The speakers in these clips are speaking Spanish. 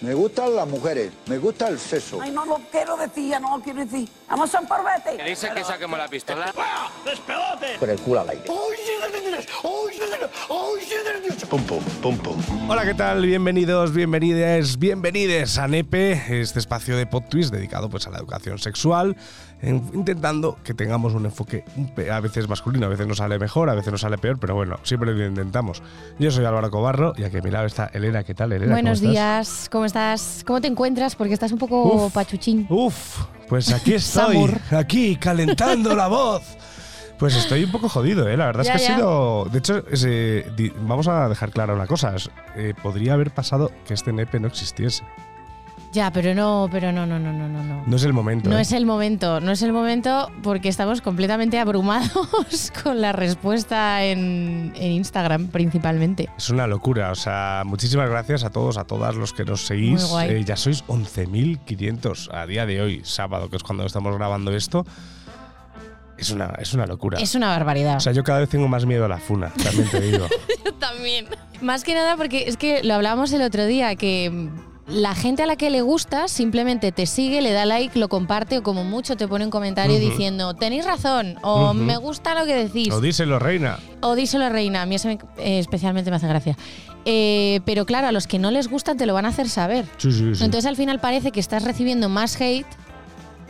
Me gustan las mujeres, me gusta el sexo. Ay, no lo quiero decir, ya no lo quiero decir. Vamos a un parvete. ¿Qué dice que saquemos la pistola? Con el culo al aire. Pum, pum, pum, pum. Hola, ¿qué tal? Bienvenidos, bienvenides, bienvenides a NEPE, este espacio de PodTwist dedicado pues, a la educación sexual, en- intentando que tengamos un enfoque a veces masculino, a veces nos sale mejor, a veces nos sale peor, pero bueno, siempre lo intentamos. Yo soy Álvaro Cobarro y aquí a mi lado está Elena. ¿Qué tal, Elena? Buenos ¿Cómo estás? días, ¿cómo estás? ¿Cómo te encuentras? Porque estás un poco Uf. pachuchín. Uf, pues aquí estoy, aquí calentando la voz. Pues estoy un poco jodido, ¿eh? La verdad Ya, es que ha sido. De hecho, di- vamos a dejar clara una cosa. eh, podría haber pasado que este nepe no existiese. Ya, pero no, pero no, no, no, no, no. No, No es el momento. No ¿eh? es el momento, no es el momento porque estamos completamente abrumados con la respuesta en, en Instagram principalmente. Es una locura. O sea, muchísimas gracias a todos, a todas los que nos seguís. Muy guay. Eh, ya sois 11.500 a día de hoy, sábado, que es cuando estamos grabando esto. Es una, es una locura. Es una barbaridad. O sea, yo cada vez tengo más miedo a la funa, también te digo. Yo también. Más que nada porque es que lo hablábamos el otro día, que la gente a la que le gusta simplemente te sigue, le da like, lo comparte o como mucho te pone un comentario Ujú. diciendo tenéis razón o Ujú. me gusta lo que decís. o díselo, reina. O díselo, reina. A mí eso me- eh, especialmente me hace gracia. Eh, pero claro, a los que no les gustan te lo van a hacer saber. Sí, sí, sí. Entonces al final parece que estás recibiendo más hate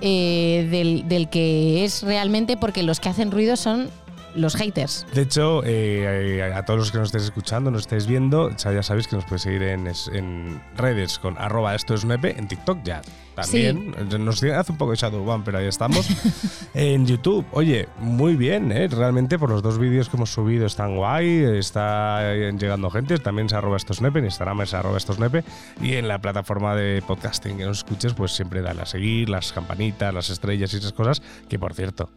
eh, del, del que es realmente porque los que hacen ruido son los haters. De hecho, eh, eh, a todos los que nos estéis escuchando, nos estéis viendo, ya sabéis que nos podéis seguir en, es- en redes con arroba esto es en TikTok ya también. Nos hace un poco de Shadowban, pero ahí estamos. en YouTube, oye, muy bien, ¿eh? realmente por los dos vídeos que hemos subido están guay, está eh, llegando gente, también es arroba esto es nepe, en Instagram es arroba nepe, y en la plataforma de podcasting que nos escuches, pues siempre dale a seguir, las campanitas, las estrellas y esas cosas, que por cierto,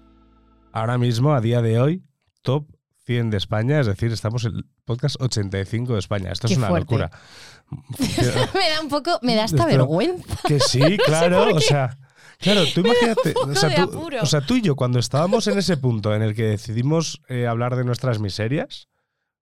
ahora mismo, a día de hoy, top 100 de España, es decir, estamos en el podcast 85 de España. Esto es una fuerte. locura. me da un poco, me da hasta vergüenza. Que sí, claro, o sea, claro, tú imagínate, sea, tú, o sea, tú y yo cuando estábamos en ese punto en el que decidimos eh, hablar de nuestras miserias,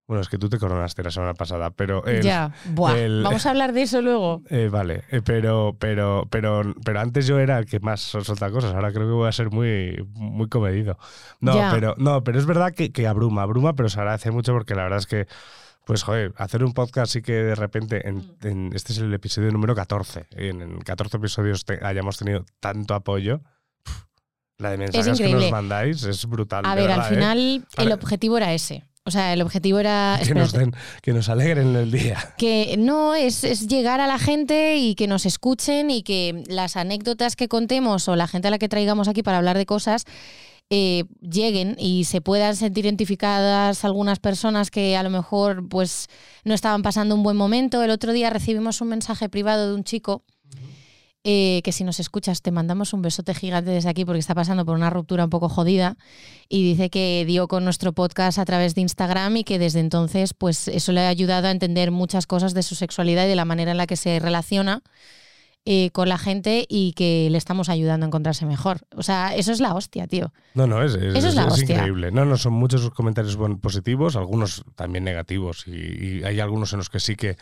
bueno, es que tú te coronaste la semana pasada, pero el- ya, buah. el- Vamos a hablar de eso luego. eh, vale, eh, pero, pero, pero, pero antes yo era el que más solta cosas. Ahora creo que voy a ser muy, muy comedido. No, Ya. pero, no, pero es verdad que, que abruma, abruma, pero se agradece mucho porque la verdad es que, pues, joder, hacer un podcast sí que de repente, en, Mm. en- este es el episodio número 14. y en, en 14 episodios te- hayamos tenido tanto apoyo. pf, La de mensajes que nos mandáis es brutal. A ver, al verdad, ¿eh? final el Para- objetivo era ese. O sea, el objetivo era... Que nos, den, que nos alegren el día. Que no, es, es llegar a la gente y que nos escuchen y que las anécdotas que contemos o la gente a la que traigamos aquí para hablar de cosas eh, lleguen y se puedan sentir identificadas algunas personas que a lo mejor pues no estaban pasando un buen momento. El otro día recibimos un mensaje privado de un chico eh, que si nos escuchas te mandamos un besote gigante desde aquí porque está pasando por una ruptura un poco jodida y dice que dio con nuestro podcast a través de Instagram y que desde entonces pues eso le ha ayudado a entender muchas cosas de su sexualidad y de la manera en la que se relaciona eh, con la gente y que le estamos ayudando a encontrarse mejor. O sea, eso es la hostia, tío. No, no, es, es, Eso es la hostia. increíble. No, no, son muchos comentarios positivos, algunos también negativos. Y, y hay algunos en los que sí que,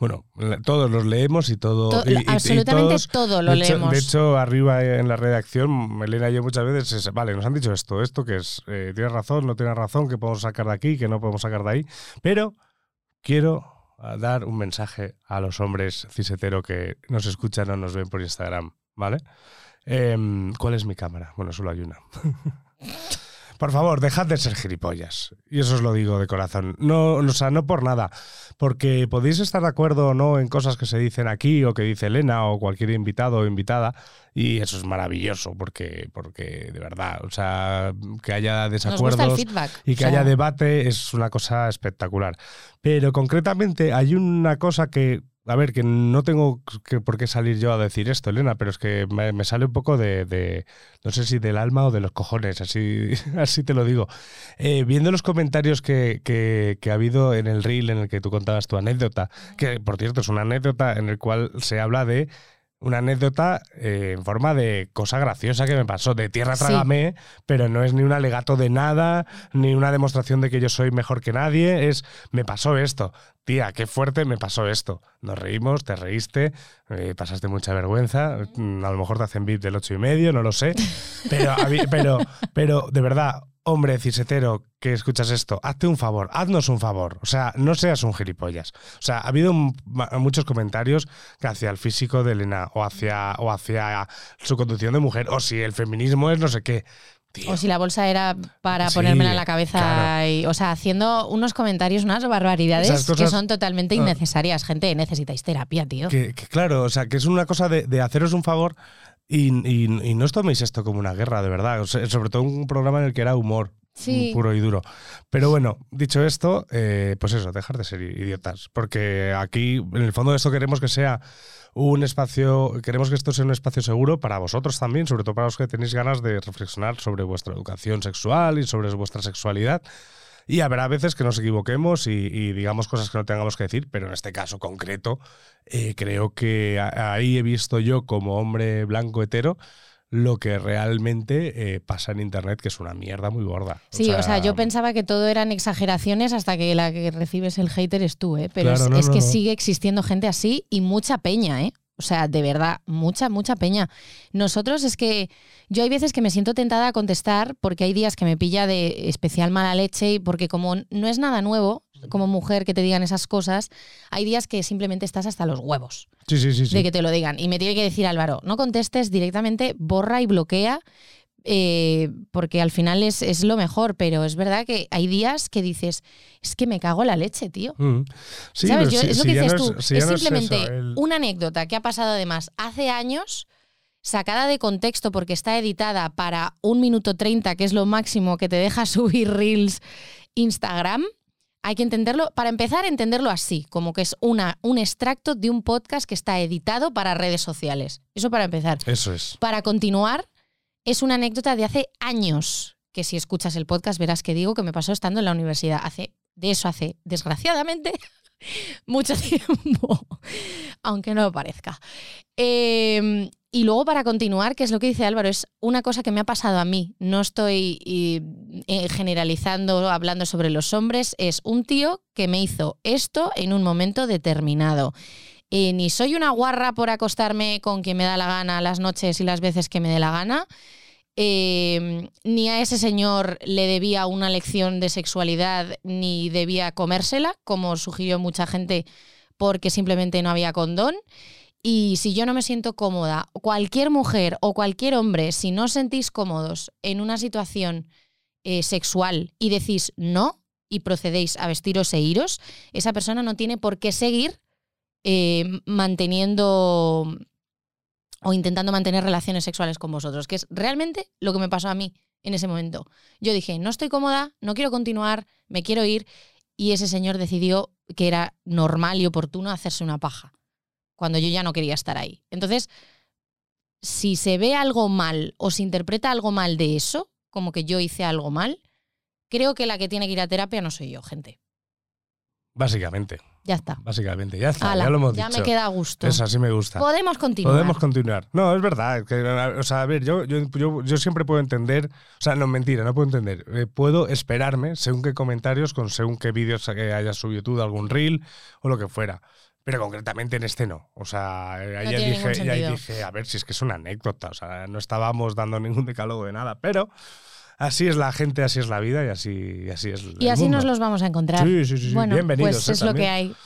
bueno, todos los leemos y todo. To- y- y- y absolutamente todos- todo lo de hecho, leemos. De hecho, arriba en la redacción, Elena y yo muchas veces, es, vale, nos han dicho esto, esto que es, eh, tienes razón, no tienes razón, que podemos sacar de aquí, que no podemos sacar de ahí. Pero quiero ah, dar un mensaje a los hombres cisetero que nos escuchan o nos ven por Instagram, ¿vale? Em, ¿Cuál es mi cámara? Bueno, solo hay una. Por favor, dejad de ser gilipollas. Y eso os lo digo de corazón. No, o sea, no por nada. Porque podéis estar de acuerdo o no en cosas que se dicen aquí o que dice Elena o cualquier invitado o invitada. Y eso es maravilloso porque, porque de verdad, o sea, que haya desacuerdos feedback. y que O sea, haya debate es una cosa espectacular. Pero concretamente hay una cosa que, a ver, que no tengo que, por qué salir yo a decir esto, Elena, pero es que me, sale un poco de, de- no sé si del alma o de los cojones, así, así te lo digo. Eh, viendo los comentarios que, que- que ha habido en el reel en el que tú contabas tu anécdota, que por cierto es una anécdota en el cual se habla de una anécdota eh, en forma de cosa graciosa que me pasó, de tierra Sí. trágame, pero no es ni un alegato de nada, ni una demostración de que yo soy mejor que nadie, es me pasó esto. Tía, qué fuerte me pasó esto. Nos reímos, te reíste, eh, pasaste mucha vergüenza, mm, a lo mejor te hacen beat del ocho y medio, no lo sé, pero, pero, pero de verdad, hombre cisetero que escuchas esto, hazte un favor, haznos un favor. O sea, no seas un gilipollas. O sea, ha habido muchos comentarios que hacia el físico de Elena o hacia, o hacia su conducción de mujer, o si el feminismo es no sé qué. Tío, O si la bolsa era para Sí, ponérmela en la cabeza. claro. y- o sea, haciendo unos comentarios, unas barbaridades que son totalmente Ah. innecesarias. Gente, necesitáis terapia, tío. que, que claro, o sea, que es una cosa de, de haceros un favor y, y- y no os toméis esto como una guerra, de verdad. O sea, sobre todo un programa en el que era humor. Sí. Puro y duro. Pero bueno, dicho esto, eh, pues eso, dejar de ser idiotas. Porque aquí, en el fondo, esto queremos que sea un espacio, queremos que esto sea un espacio seguro para vosotros también, sobre todo para los que tenéis ganas de reflexionar sobre vuestra educación sexual y sobre vuestra sexualidad. Y habrá veces que nos equivoquemos y, y digamos cosas que no tengamos que decir, pero en este caso concreto, eh, creo que ahí he visto yo como hombre blanco hetero lo que realmente eh, pasa en internet, que es una mierda muy gorda. Sí, o sea, yo pensaba que todo eran exageraciones hasta que la que recibes el hater es tú, ¿eh? Pero Claro, es, no, es no, que no. sigue existiendo gente así y mucha peña, ¿eh? O sea, de verdad, mucha, mucha peña. Nosotros es que yo hay veces que me siento tentada a contestar porque hay días que me pilla de especial mala leche y porque como no es nada nuevo como mujer que te digan esas cosas, hay días que simplemente estás hasta los huevos Sí, sí, sí. sí. de que te lo digan. Y me tiene que decir Álvaro, no contestes directamente, borra y bloquea, eh, porque al final es, es lo mejor, pero es verdad que hay días que dices, es que me cago la leche, tío. Mm. Sí, ¿Sabes? Yo- si- es lo que dices no tú, si es no simplemente eso, el- una anécdota que ha pasado además hace años, sacada de contexto porque está editada para un minuto 30, que es lo máximo que te deja subir reels Instagram. Hay que entenderlo, para empezar, entenderlo así, como que es una, un extracto de un podcast que está editado para redes sociales. Eso para empezar. Eso es. Para continuar, es una anécdota de hace años, que si escuchas el podcast verás que digo que me pasó estando en la universidad. Hace, de eso hace, desgraciadamente, mucho tiempo, aunque no lo parezca. Eh, y luego para continuar, que es lo que dice Álvaro, es una cosa que me ha pasado a mí. No estoy eh, generalizando, hablando sobre los hombres. Es un tío que me hizo esto en un momento determinado. Eh, ni soy una guarra por acostarme con quien me da la gana las noches y las veces que me dé la gana. Eh, ni a ese señor le debía una lección de sexualidad ni debía comérsela, como sugirió mucha gente, porque simplemente no había condón. Y si yo no me siento cómoda, cualquier mujer o cualquier hombre, si no sentís cómodos en una situación eh, sexual y decís no y procedéis a vestiros e iros, esa persona no tiene por qué seguir eh, manteniendo o intentando mantener relaciones sexuales con vosotros, que es realmente lo que me pasó a mí en ese momento. Yo dije, no estoy cómoda, no quiero continuar, me quiero ir, y ese señor decidió que era normal y oportuno hacerse una paja, cuando yo ya no quería estar ahí. Entonces, si se ve algo mal o se interpreta algo mal de eso, como que yo hice algo mal, creo que la que tiene que ir a terapia no soy yo, gente. Básicamente. Ya está. Básicamente. Ya está. Ala, ya lo hemos ya dicho. me queda a gusto. Eso así me gusta. Podemos continuar. Podemos continuar. No, es verdad. que, o sea, a ver, yo, yo, yo, yo siempre puedo entender. O sea, no, mentira, no puedo entender. Eh, puedo esperarme según qué comentarios, con según qué vídeos que hayas subido tú de algún reel o lo que fuera. Pero concretamente en este no. O sea, eh, ahí dije, ahí dije, a ver, si es que es una anécdota. O sea, no estábamos dando ningún decálogo de nada. Pero así es la gente, así es la vida y así, y así es. Y el así mundo. nos los vamos a encontrar. Sí, sí, sí. Bueno, Bienvenidos, pues eh, es lo que hay.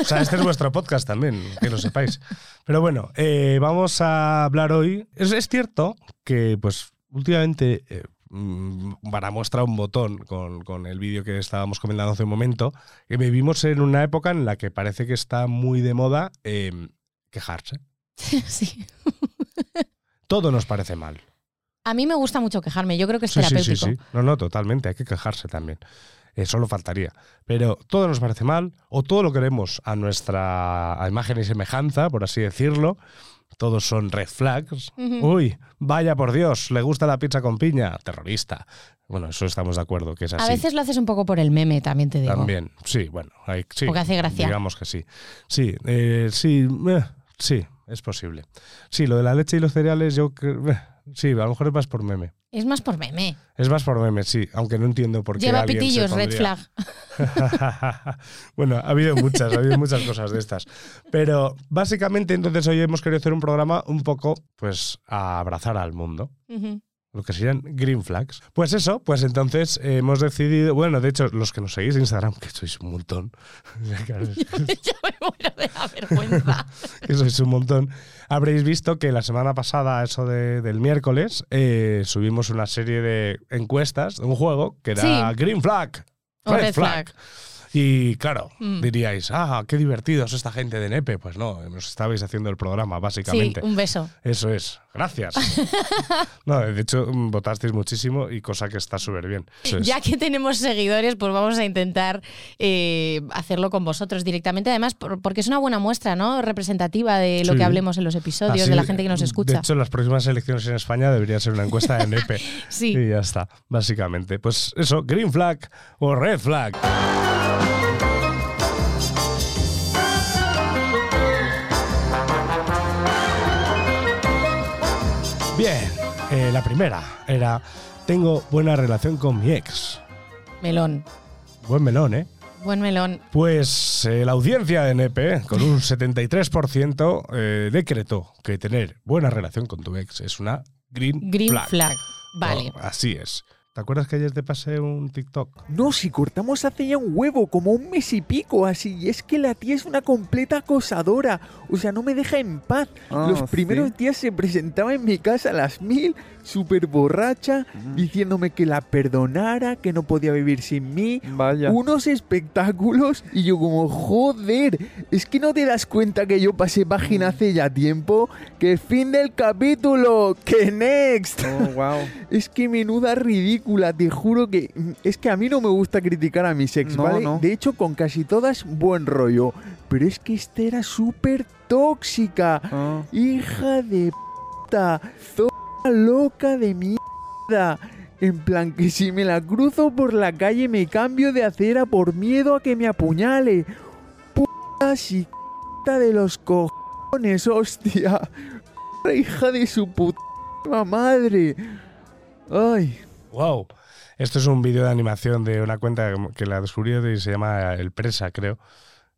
O sea, este es vuestro podcast también, que lo sepáis. Pero bueno, eh, vamos a hablar hoy. Es, es cierto que, pues, últimamente, eh, mm, para mostrar un botón con, con el vídeo que estábamos comentando hace un momento, que vivimos en una época en la que parece que está muy de moda eh, quejarse. sí. Todo nos parece mal. A mí me gusta mucho quejarme. Yo creo que es Sí, terapéutico. sí, sí. No, no, totalmente. Hay que quejarse también. Eh, solo faltaría. Pero todo nos parece mal, o todo lo queremos a nuestra imagen y semejanza, por así decirlo. Todos son red flags. Uy, vaya por Dios, le gusta la pizza con piña, terrorista. Bueno, eso estamos de acuerdo, que es así. A veces lo haces un poco por el meme, también te digo. También, sí, bueno, hay, sí, Porque hace gracia. Digamos que sí. Sí, eh, sí, eh, sí, es posible. Sí, lo de la leche y los cereales, yo creo. Sí, a lo mejor es más por meme. Es más por meme. Es más por meme, sí, aunque no entiendo por qué. Lleva pitillos, red flag. bueno, ha habido muchas, ha habido muchas cosas de estas. Pero básicamente, entonces hoy hemos querido hacer un programa un poco, pues, a abrazar al mundo. Lo que serían green flags. Pues eso, pues entonces hemos decidido. Bueno, de hecho, los que nos seguís en Instagram, que sois un montón. Ya me muero de la vergüenza. que sois un montón. Habréis visto que la semana pasada, eso de- del miércoles, eh, subimos una serie de encuestas de un juego que era Sí. Green Flag. O Red, red flag. flag. Y claro, Mm. diríais, ah, qué divertidos esta gente de Nepe. Pues no, nos estabais haciendo el programa, Sí, básicamente. un beso. Eso es, gracias. no, de hecho, mm, votasteis muchísimo y cosa que está súper bien. Es. Ya que tenemos seguidores, pues vamos a intentar eh, hacerlo con vosotros directamente. Además, por- porque es una buena muestra, ¿no? Representativa de lo Sí. que hablemos en los episodios, Así, de la gente que nos De escucha. hecho, las próximas elecciones en España debería ser una encuesta de Nepe. Sí. Y ya está, básicamente. Pues eso, green flag o red flag. Eh, la primera era, tengo buena relación con mi ex. Melón. Buen melón, ¿eh? Buen melón. Pues eh, la audiencia de NEPE, con un 73%, eh, decretó que tener buena relación con tu ex es una green, Green flag. flag. Vale. Oh, así es. ¿Te acuerdas que ayer te pasé un TikTok? No, si cortamos hace ya un huevo, como un mes y pico así, y es que la tía es una completa acosadora, o sea, no me deja en paz. Ah, Los ¿sí? primeros días se presentaba en mi casa a las mil, súper borracha, diciéndome que la perdonara, que no podía vivir sin mí. Vaya. Unos espectáculos y yo como, joder, es que no te das cuenta que yo pasé página hace ya tiempo, que fin del capítulo, que next. Oh, wow. Es que menuda ridícula, te juro que mm, es que a mí no me gusta criticar a mis ex, No, ¿vale? no. De hecho, con casi todas buen rollo, pero es que esta era súper tóxica. Ah. Hija de puta, zorra loca de mierda. En plan que si me la cruzo por la calle me cambio de acera por miedo a que me apuñale. Puta psicota de los cojones, hostia. Hija de su puta madre. Ay. ¡Wow! Esto es un vídeo de animación de una cuenta que la descubrí y se llama El Presa, creo.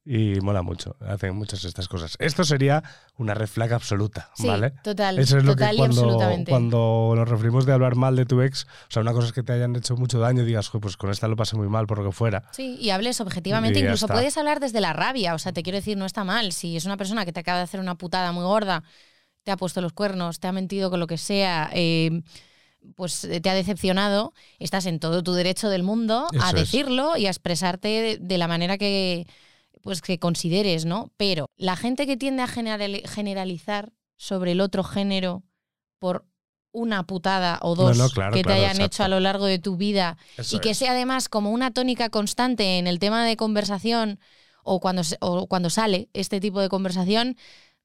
Y mola mucho. Hacen muchas de estas cosas. Esto sería una red flag absoluta, Sí, ¿vale? total. Eso es lo total que cuando, cuando nos referimos de hablar mal de tu ex, o sea, una cosa es que te hayan hecho mucho daño y digas, "Jo, pues con esta lo pasé muy mal por lo que fuera. Sí, y hables objetivamente. Y Incluso puedes hablar desde la rabia. O sea, te quiero decir, no está mal. Si es una persona que te acaba de hacer una putada muy gorda, te ha puesto los cuernos, te ha mentido con lo que sea, eh, pues eh, te ha decepcionado, estás en todo tu derecho del mundo a es. decirlo y a expresarte de, de la manera que, pues, que consideres, ¿no? Pero la gente que tiende a generali- generalizar sobre el otro género por una putada o dos no, claro, que te claro, hayan exacto. hecho a lo largo de tu vida Eso y que es. sea además como una tónica constante en el tema de conversación o cuando, o cuando sale este tipo de conversación,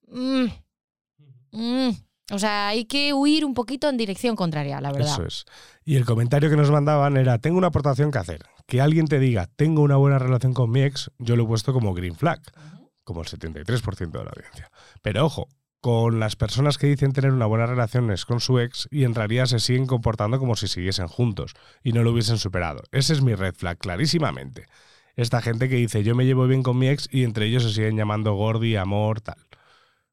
mm, mm, o sea, hay que huir un poquito en dirección contraria, la verdad. Eso es. Y el comentario que nos mandaban era, tengo una aportación que hacer. Que alguien te diga, tengo una buena relación con mi ex, yo lo he puesto como green flag, como el 73% de la audiencia. Pero ojo, con las personas que dicen tener una buena relación es con su ex y en realidad se siguen comportando como si siguiesen juntos y no lo hubiesen superado. Ese es mi red flag, clarísimamente. Esta gente que dice, yo me llevo bien con mi ex y entre ellos se siguen llamando Gordi, amor, tal.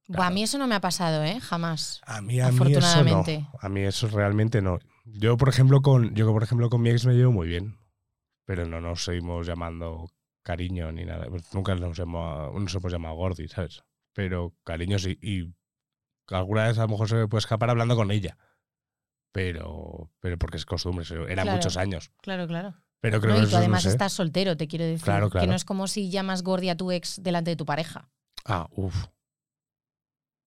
Buah, a mí eso no me ha pasado, ¿eh? Jamás. A mí, a mí eso no. A mí eso realmente no. Yo, por ejemplo, con yo por ejemplo con mi ex me llevo muy bien, pero no nos seguimos llamando cariño ni nada. Nunca nos hemos, nos hemos llamado Gordi, ¿sabes? Pero cariño sí. Y alguna vez a lo mejor se me puede escapar hablando con ella. Pero, pero porque es costumbre, eran Claro. muchos años. Claro, claro. Pero creo No, que y tú eso no además sé. estás soltero, te quiero decir. Claro, Que claro. no es como si llamas gordi a tu ex delante de tu pareja. Ah, uff.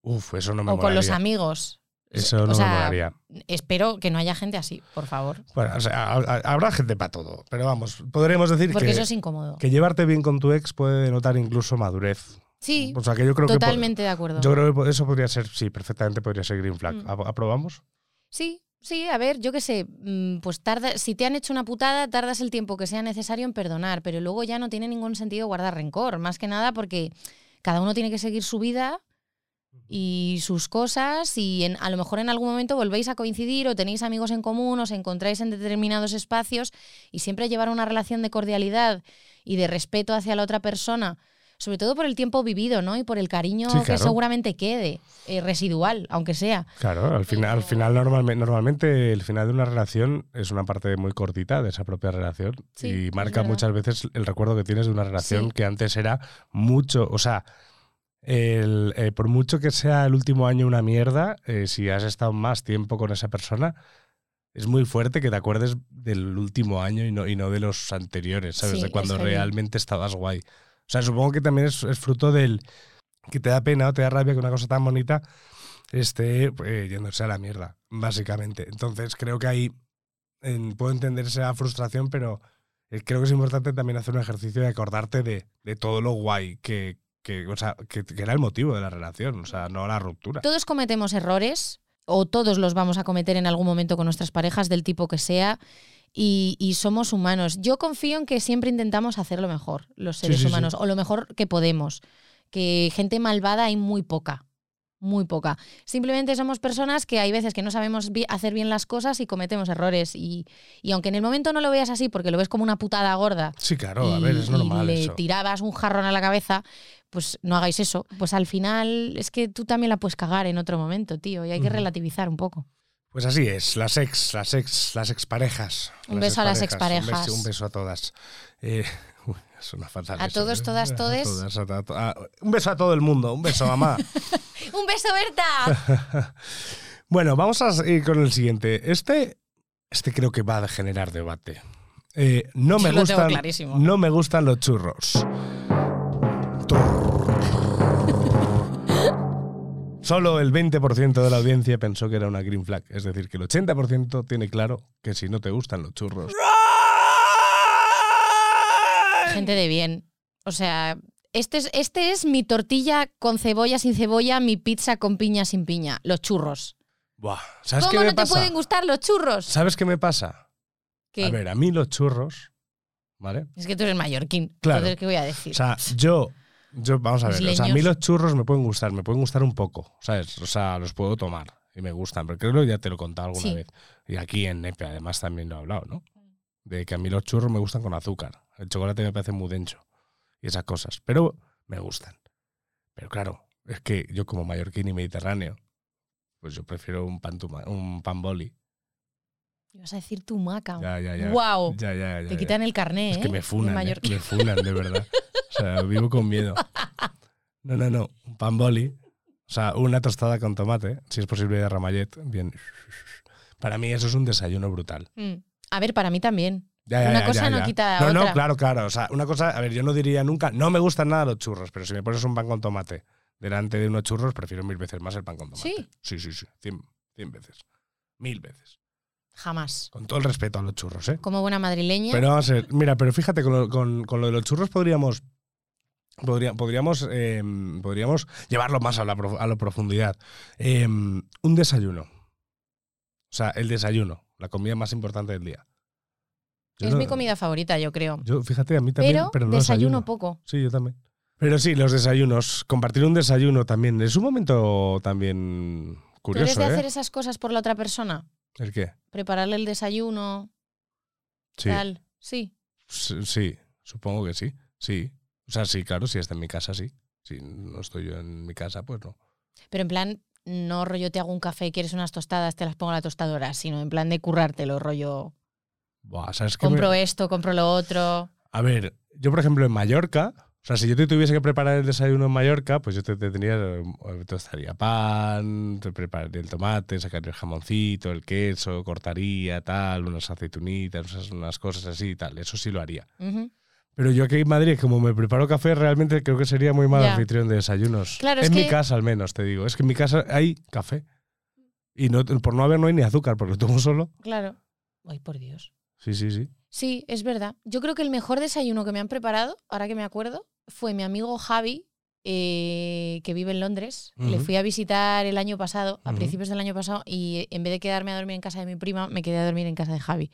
Uf, eso no me o con los amigos. Eso no o me molaría. Espero que no haya gente así, por favor. Bueno, o sea, ha- ha- habrá gente para todo. Pero vamos, podremos decir Porque que, eso es incómodo. que llevarte bien con tu ex puede denotar incluso madurez. Sí, O sea, que yo creo que. totalmente de acuerdo. Yo creo que eso podría ser, sí, perfectamente podría ser Green Flag. Mm. ¿Apro- ¿Aprobamos? Sí, sí, a ver, yo qué sé, mm, pues tarda, si te han hecho una putada, tardas el tiempo que sea necesario en perdonar, pero luego ya no tiene ningún sentido guardar rencor, más que nada porque cada uno tiene que seguir su vida y sus cosas y en- a lo mejor en algún momento volvéis a coincidir o tenéis amigos en común, os encontráis en determinados espacios y siempre llevar una relación de cordialidad y de respeto hacia la otra persona, sobre todo por el tiempo vivido, ¿no? Y por el cariño Sí, que seguramente quede, eh, residual, aunque sea. Claro, al final, al final normalmente, normalmente el final de una relación es una parte muy cortita de esa propia relación Sí, y marca muchas veces el recuerdo que tienes de una relación Sí. que antes era mucho, o sea, el, eh, por mucho que sea el último año una mierda, eh, si has estado más tiempo con esa persona, es muy fuerte que te acuerdes del último año y no, y no de los anteriores, ¿sabes? Sí, de cuando realmente estabas guay. O sea, supongo que también es, es fruto del que te da pena o te da rabia que una cosa tan bonita esté eh, yéndose a la mierda, básicamente. Entonces creo que ahí en- puedo entender esa frustración, pero eh, creo que es importante también hacer un ejercicio de acordarte de, de todo lo guay que, que, o sea, que, que era el motivo de la relación, o sea, no la ruptura. Todos cometemos errores, o todos los vamos a cometer en algún momento con nuestras parejas, del tipo que sea, y, y somos humanos. Yo confío en que siempre intentamos hacerlo mejor, los seres sí, sí. humanos, o lo mejor que podemos. Que gente malvada hay muy poca. Muy poca. Simplemente somos personas que hay veces que no sabemos bi- hacer bien las cosas y cometemos errores. Y, y aunque en el momento no lo veas así, porque lo ves como una putada gorda, Sí, claro, a ver, es normal y le eso. tirabas un jarrón a la cabeza, pues no hagáis eso. Pues al final es que tú también la puedes cagar en otro momento, tío, y hay que relativizar un poco. Pues así es, las ex, las ex, las exparejas. Un beso a las Un exparejas. beso, un beso a todas. Eh, es una fatal A eso, todos, ¿eh? todas, A todes. todas, a to- a- un beso a todo el mundo, un beso, mamá. ¡Un beso, Berta! bueno, vamos a ir con el siguiente. Este, este creo que va a generar debate. Eh, no me gustan, no me gustan los churros. Solo el 20% de la audiencia pensó que era una green flag. Es decir, que el 80% tiene claro que si no te gustan los churros. Gente de bien. O sea, este es, este es mi tortilla con cebolla sin cebolla, mi pizza con piña sin piña. Los churros. Buah, ¿Sabes ¿Cómo qué no te pueden gustar los churros? ¿Sabes qué me pasa? ¿Qué? A ver, a mí los churros, ¿vale? Es que tú eres mallorquín. Claro. Entonces, ¿qué voy a decir? O sea, yo, yo vamos a ver, o sea, a mí los churros me pueden gustar, me pueden gustar un poco, ¿sabes? O sea, los puedo tomar y me gustan, pero creo que ya te lo he contado alguna Sí. vez. Y aquí en Nepe además también lo he hablado, ¿no? De que a mí los churros me gustan con azúcar, el chocolate me parece muy denso y esas cosas, pero me gustan. Pero claro, es que yo como mallorquín y mediterráneo, pues yo prefiero un pan, tuma- un pan boli. Ibas a decir tu maca. Ya, ya, ya. Ya, ya, ya, Te quitan el carné, Es ¿eh? que me De funan, ¿eh? me funan, de verdad. O sea, vivo con miedo. No, no, no. Un pan boli. O sea, una tostada con tomate, si es posible de ramallet. Bien. Para mí eso es un desayuno brutal. Mm. A ver, para mí también. Ya, ya, Una ya, cosa no quita No, otra. no, claro, claro. O sea, una cosa, a ver, yo no diría nunca, no me gustan nada los churros, pero si me pones un pan con tomate delante de unos churros, prefiero mil veces más el pan con tomate. ¿Sí? Sí, sí, sí. Cien, cien veces. Mil veces. Jamás. Con todo el respeto a los churros, ¿eh? Como buena madrileña. Pero vamos a ver, mira, pero fíjate, con lo, con- con lo de los churros podríamos. podría- podríamos, eh, podríamos llevarlo más a la, a la profundidad. Eh, un desayuno. O sea, el desayuno, la comida más importante del día. Yo es no- mi comida favorita, yo creo. Yo, fíjate, a mí también. pero, Pero, no desayuno poco. Sí, yo también. Pero sí, los desayunos. Compartir un desayuno también. Es un momento también ¿Tú eres curioso, de ¿eh? hacer esas cosas por la otra persona? ¿El qué? Prepararle el desayuno, Sí. tal. Sí. S- Sí, supongo que sí. Sí. O sea, sí, claro, si está en mi casa, sí. Si no estoy yo en mi casa, pues no. Pero en plan, no rollo te hago un café, quieres unas tostadas, te las pongo a la tostadora, sino en plan de currártelo, rollo Buah, ¿sabes me- compro esto, compro lo otro. A ver, yo por ejemplo en Mallorca, o sea, si yo te tuviese que preparar el desayuno en Mallorca, pues yo te, te tenía, eh, tostaría pan, te prepararía el tomate, sacaría el jamoncito, el queso, cortaría, tal, unas aceitunitas, unas, unas cosas así y tal. Eso sí lo haría. Ujú. Pero yo aquí en Madrid, como me preparo café, realmente creo que sería muy mal anfitrión de desayunos. Claro, es en mi que- casa al menos, te digo. Es que en mi casa hay café. Y no, por no haber no hay ni azúcar, porque lo tomo solo. Claro. Ay, por Dios. Sí, sí, sí. Sí, es verdad. Yo creo que el mejor desayuno que me han preparado, ahora que me acuerdo, fue mi amigo Javi, eh, que vive en Londres. Le fui a visitar el año pasado, a principios del año pasado, y en vez de quedarme a dormir en casa de mi prima, me quedé a dormir en casa de Javi.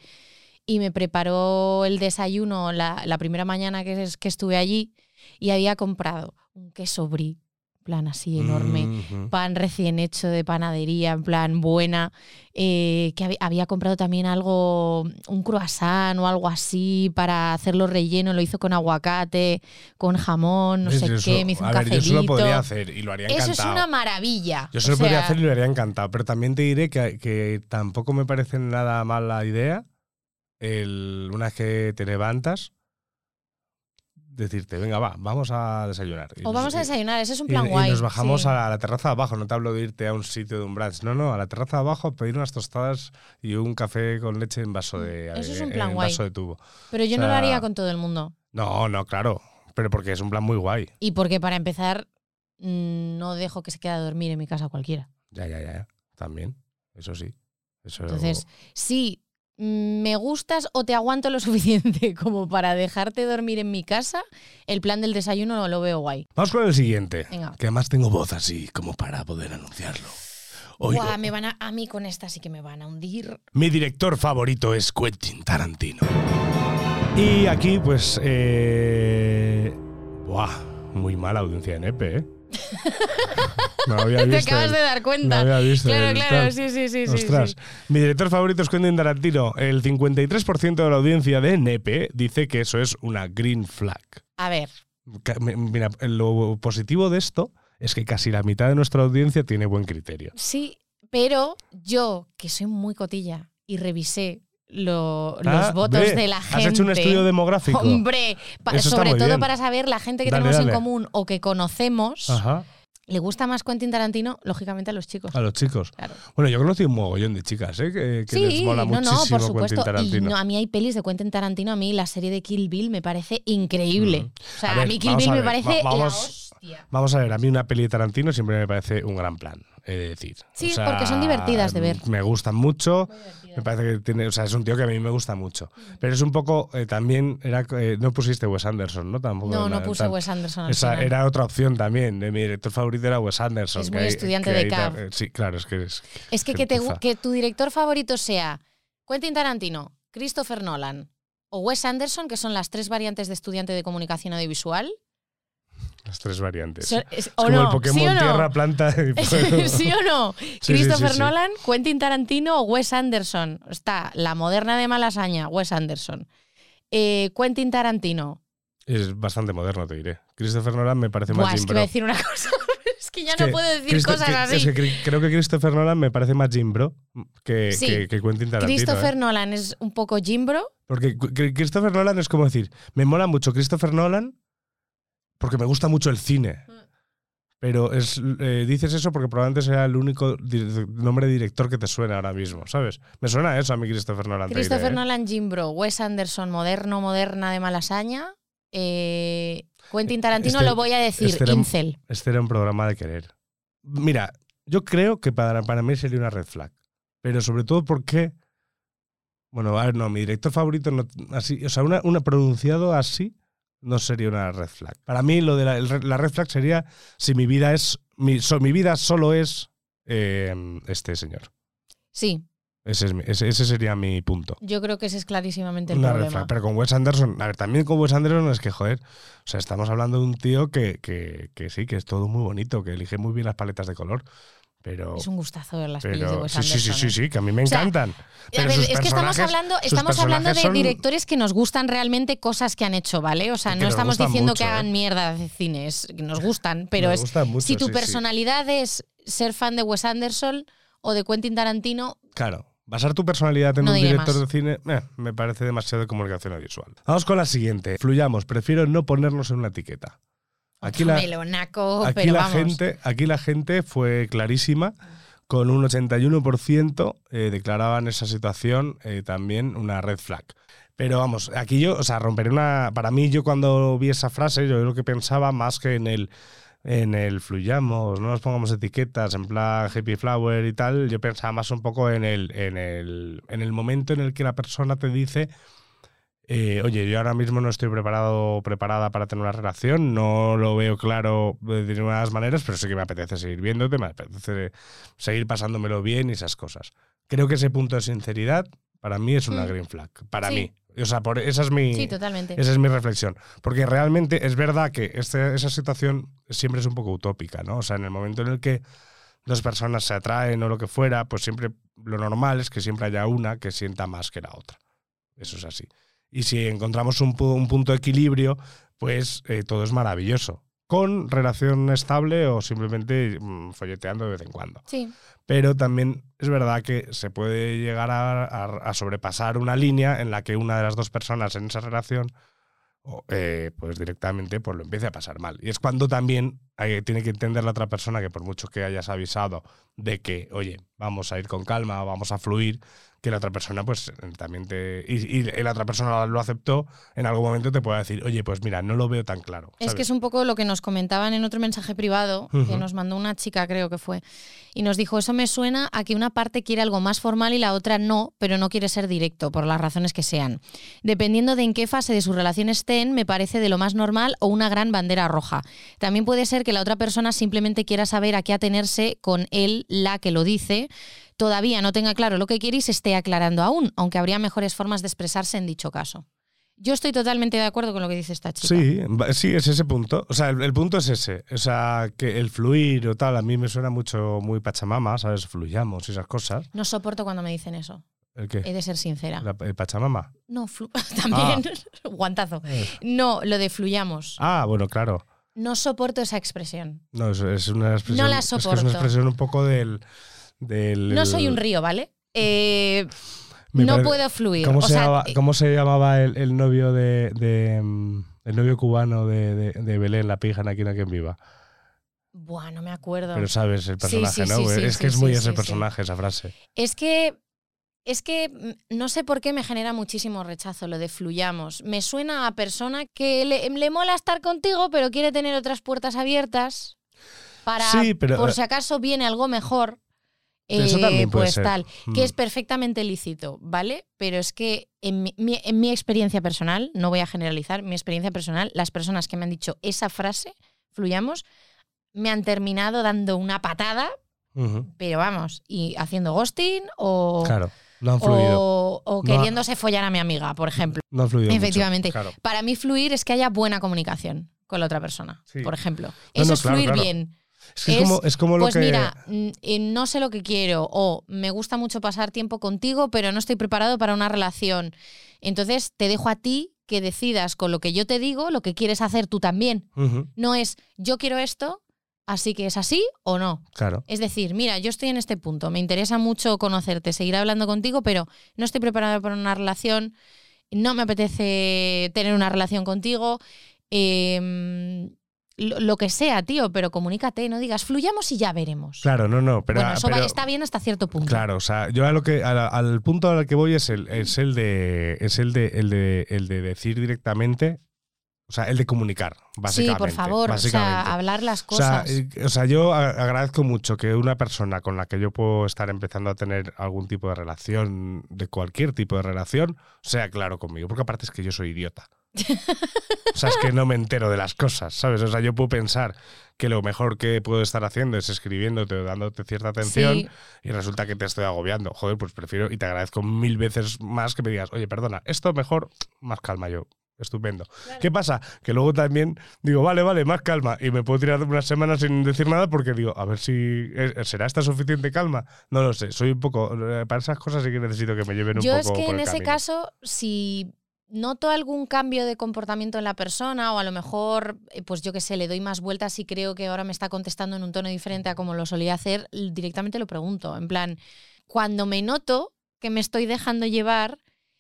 Y me preparó el desayuno la, la primera mañana que, es- que estuve allí y había comprado un queso brie plan así enorme, pan recién hecho de panadería, en plan buena, eh, que hab- había comprado también algo, un croissant o algo así para hacerlo relleno, lo hizo con aguacate, con jamón, no sé qué, eso- me hizo un a ver, yo eso lo podría hacer y lo haría Eso encantado. es una maravilla. Yo O se lo podría hacer y lo haría encantado, pero también te diré que, que tampoco me parece nada mala idea el, una vez que te levantas, decirte, venga, va, vamos a desayunar. Y O nos- vamos a y- desayunar, ese es un y- plan y guay. nos bajamos sí. a la terraza de abajo, no te hablo de irte a un sitio de un brunch, no, no, a la terraza de abajo pedir unas tostadas y un café con leche en vaso de, Eso es un en plan guay. vaso de tubo. Pero yo o no lo haría con todo el mundo. No, no, claro, pero porque es un plan muy guay. Y porque para empezar, mm, no dejo que se quede a dormir en mi casa cualquiera. Ya, ya, ya, ya. También, eso sí. Eso, Entonces, mm, me gustas o te aguanto lo suficiente como para dejarte dormir en mi casa, el plan del desayuno lo veo guay. Vamos con el siguiente. Venga. Que además tengo voz así como para poder anunciarlo. Oigo, Buah, me van a, a mí con esta sí que me van a hundir. mi director favorito es Quentin Tarantino. Y aquí, pues. Eh... Buah, muy mala audiencia de Nepe, ¿eh? No había Te visto acabas el- de dar cuenta. no había visto claro, el claro, sí, sí, sí, Ostras, sí. mi director favorito es Quentin Tarantino. El 53% de la audiencia de Nepe dice que eso es una green flag. A ver, Mira, lo positivo de esto es que casi la mitad de nuestra audiencia tiene buen criterio. sí, pero yo, que soy muy cotilla y revisé lo- Ah, los votos ve, de la gente. ¿Has hecho un estudio demográfico? Hombre, pa- sobre todo bien. para saber la gente que Dale, tenemos dale. en común o que conocemos, Ajá, le gusta más Quentin Tarantino, lógicamente a los chicos. a los chicos. Claro. Bueno, yo conocí un mogollón de chicas, ¿eh? Que, que les Sí, mola no, no, por supuesto. Y no, a mí hay pelis de Quentin Tarantino, a mí la serie de Kill Bill me parece increíble. Mm. O sea, A a, ver, mí Kill Bill me parece va- la hostia. Vamos a ver, a mí una peli de Tarantino siempre me parece un gran plan, he de decir. Sí, O sea, porque son divertidas de ver. Me gustan mucho. Me parece que tiene, o sea, es un tío que a mí me gusta mucho. Pero es un poco, eh, también, era, eh, no pusiste Wes Anderson, ¿no? Tampoco. No, no puse. Wes Anderson al Esa final. era otra opción también. mi director favorito era Wes Anderson. Es muy estudiante que de eh, Sí, claro, es que es. Es que te que tu director favorito sea Quentin Tarantino, Christopher Nolan o Wes Anderson, que son las tres variantes de estudiante de comunicación audiovisual. Las tres variantes. es es- como no, el Pokémon ¿sí o no? Tierra, Planta y Fuego. ¿Sí o no? sí, Christopher sí. Nolan, Quentin Tarantino o Wes Anderson. Está la moderna de Malasaña, Wes Anderson. Eh, Quentin Tarantino. Es bastante moderno, te diré. Christopher Nolan me parece Buah, más es Jim que iba a Bro. decir una cosa. es que ya Es no puedo decir Christo- cosas que- así. es que cre- creo que Christopher Nolan me parece más Jim Bro que, que, que Quentin Tarantino. Christopher ¿eh? Nolan es un poco Jimbro. Porque Qu- Qu- Christopher Nolan es como decir, me mola mucho Christopher Nolan porque me gusta mucho el cine. Mm. Pero es, eh, dices eso porque probablemente sea el único nombre de director que te suena ahora mismo, ¿sabes? Me suena eso a mí Christopher Nolan. Christopher ¿eh? Nolan, Jimbro. Wes Anderson, moderno, moderna de Malasaña. Eh, Quentin Tarantino Este- lo voy a decir, este era un- Incel. Este era un programa de querer. Mira, yo creo que para, para mí sería una red flag. Pero sobre todo porque. Bueno, a ver, no, mi director favorito no, así, o sea, una, una pronunciado así no sería una red flag. Para mí lo de la, la red flag sería si mi vida es mi, so- mi vida solo es eh, este señor. Sí, Ese, es mi- ese, ese sería mi punto. yo creo que ese es clarísimamente el Una red flag. Pero con Wes Anderson, a ver, también con Wes Anderson es que, joder, o sea, estamos hablando de un tío que, que, que sí, que es todo muy bonito, que elige muy bien las paletas de color. Pero. Es un gustazo ver las pelis de pero Wes sí, sí, sí, Anderson. sí, ¿eh? sí, que a mí me O sea, encantan. Pero ver, es que estamos hablando, estamos hablando de son- directores que nos gustan realmente cosas que han hecho, ¿vale? O sea, no estamos diciendo mucho, que hagan ¿eh? mierda de cines, que nos gustan, pero es mucho, si tu sí, sí. personalidad es ser fan de Wes Anderson o de Quentin Tarantino, Claro. Basar tu personalidad en No un director más. de cine eh, me parece demasiado de comunicación audiovisual. Vamos con la siguiente. Fluyamos. Prefiero no ponernos en una etiqueta. Aquí la, melonaco, aquí pero la vamos. gente, aquí la gente fue clarísima. Con un 81% eh, declaraban esa situación eh, también una red flag. Pero vamos, aquí yo, o sea, romperé una. Para mí, yo cuando vi esa frase, yo lo que pensaba más que en el. En el fluyamos, no nos pongamos etiquetas en plan happy flower y tal, yo pensaba más un poco en el, en el, en el momento en el que la persona te dice, eh, oye, yo ahora mismo no estoy preparado o preparada para tener una relación, no lo veo claro de determinadas maneras, pero sí que me apetece seguir viéndote, me apetece seguir pasándomelo bien y esas cosas. Creo que ese punto de sinceridad para mí es una Mm. green flag. Para Sí. mí. O sea, por, esa, es mi, Sí, totalmente. esa es mi reflexión. Porque realmente es verdad que este- esa situación siempre es un poco utópica, ¿no? O sea, en el momento en el que dos personas se atraen o lo que fuera, pues siempre lo normal es que siempre haya una que sienta más que la otra. Eso es así. Y si encontramos un, pu- un punto de equilibrio, pues eh, todo es maravilloso. Con relación estable o simplemente mm, folleteando de vez en cuando. Sí. Pero también es verdad que se puede llegar a, a- a sobrepasar una línea en la que una de las dos personas en esa relación eh, pues directamente pues lo empiece a pasar mal. Y es cuando también hay- tiene que entender la otra persona que por mucho que hayas avisado de que, oye, vamos a ir con calma, vamos a fluir, que la otra persona pues también te... Y, y la otra persona lo aceptó, en algún momento te puede decir, oye, pues mira, no lo veo tan claro. Es que es un poco lo que nos comentaban en otro mensaje privado, que nos mandó una chica, creo que fue, y nos dijo, eso me suena a que una parte quiere algo más formal y la otra no, pero no quiere ser directo, por las razones que sean. Dependiendo de en qué fase de su relación estén, me parece de lo más normal o una gran bandera roja. También puede ser que la otra persona simplemente quiera saber a qué atenerse con él, la que lo dice, todavía no tenga claro lo que quiere y se esté aclarando aún, aunque habría mejores formas de expresarse en dicho caso. Yo estoy totalmente de acuerdo con lo que dice esta chica. Sí, sí, es ese punto. O sea, el, el punto es ese. O sea, que el fluir o tal, a mí me suena mucho muy pachamama, ¿sabes? Fluyamos y esas cosas. No soporto cuando me dicen eso. ¿El qué? He de ser sincera. La- el pachamama. No, también. Guantazo. Eh. No, lo de fluyamos. Ah, bueno, claro. No soporto esa expresión. No, es, es una expresión. la Es que es soporto. una expresión un poco del. Del No soy un río, ¿vale? Eh, no parece- puedo fluir. ¿Cómo, O se, sea, llamaba, eh, cómo se llamaba el, el novio de, de, mm, El novio cubano de, de, de Belén, la pija en Aquí hay quien viva? Buah, no me acuerdo. Pero sabes el personaje, sí, ¿no? sí, es que es muy ese personaje, esa frase. Es que. Es que no sé por qué me genera muchísimo rechazo lo de fluyamos. Me suena a persona que le, le mola estar contigo, pero quiere tener otras puertas abiertas para, Sí, pero- por si acaso viene algo mejor. Eso eh, también puede pues ser. tal, que Mm. es perfectamente lícito, ¿vale? Pero es que en mi, en mi experiencia personal, no voy a generalizar, mi experiencia personal, las personas que me han dicho esa frase, fluyamos, me han terminado dando una patada, pero vamos, y haciendo ghosting o, Claro, no han fluido. o, o No ha- queriéndose follar a mi amiga, por ejemplo. No han fluido mucho, Efectivamente. claro. Para mí fluir es que haya buena comunicación con la otra persona, Sí. por ejemplo. No, Eso es claro, fluir claro. bien. Es que es, como, es como lo Pues que. mira, mm, no sé lo que quiero o me gusta mucho pasar tiempo contigo, pero no estoy preparado para una relación. Entonces te dejo a ti que decidas con lo que yo te digo lo que quieres hacer tú también. No es yo quiero esto, así que es así o no. claro. Es decir, mira, yo estoy en este punto, me interesa mucho conocerte, seguir hablando contigo, pero no estoy preparada para una relación, no me apetece tener una relación contigo. eh, lo, lo que sea, tío, pero comunícate, no digas, fluyamos y ya veremos. Claro, no, no. Pero, bueno, eso va- está bien hasta cierto punto. Claro, o sea, yo a lo que a- al punto al que voy es el, es el de es el de el de el de decir directamente, o sea, el de comunicar, sí, básicamente. por favor, o sea, hablar las O sea, cosas. o sea, yo agradezco mucho que una persona con la que yo puedo estar empezando a tener algún tipo de relación, de cualquier tipo de relación, sea claro conmigo, porque aparte es que yo soy idiota. O sea, es que no me entero de las cosas, ¿sabes? O sea, yo puedo pensar que lo mejor que puedo estar haciendo es escribiéndote o dándote cierta atención Sí. y resulta que te estoy agobiando. Joder, pues prefiero y te agradezco mil veces más que me digas, oye, perdona, esto mejor, más calma yo. Estupendo. ¿Qué pasa? Que luego también digo, vale, vale, más calma. Y me puedo tirar unas semanas sin decir nada porque digo, a ver si eh, será esta suficiente calma. No lo sé. Soy un poco. eh, Para esas cosas sí que necesito que me lleven un Yo poco. es que por en el ese camino. caso, si noto algún cambio de comportamiento en la persona o a lo mejor, eh, pues yo qué sé, le doy más vueltas y creo que ahora me está contestando en un tono diferente a como lo solía hacer, directamente lo pregunto. En plan, cuando me noto que me estoy dejando llevar,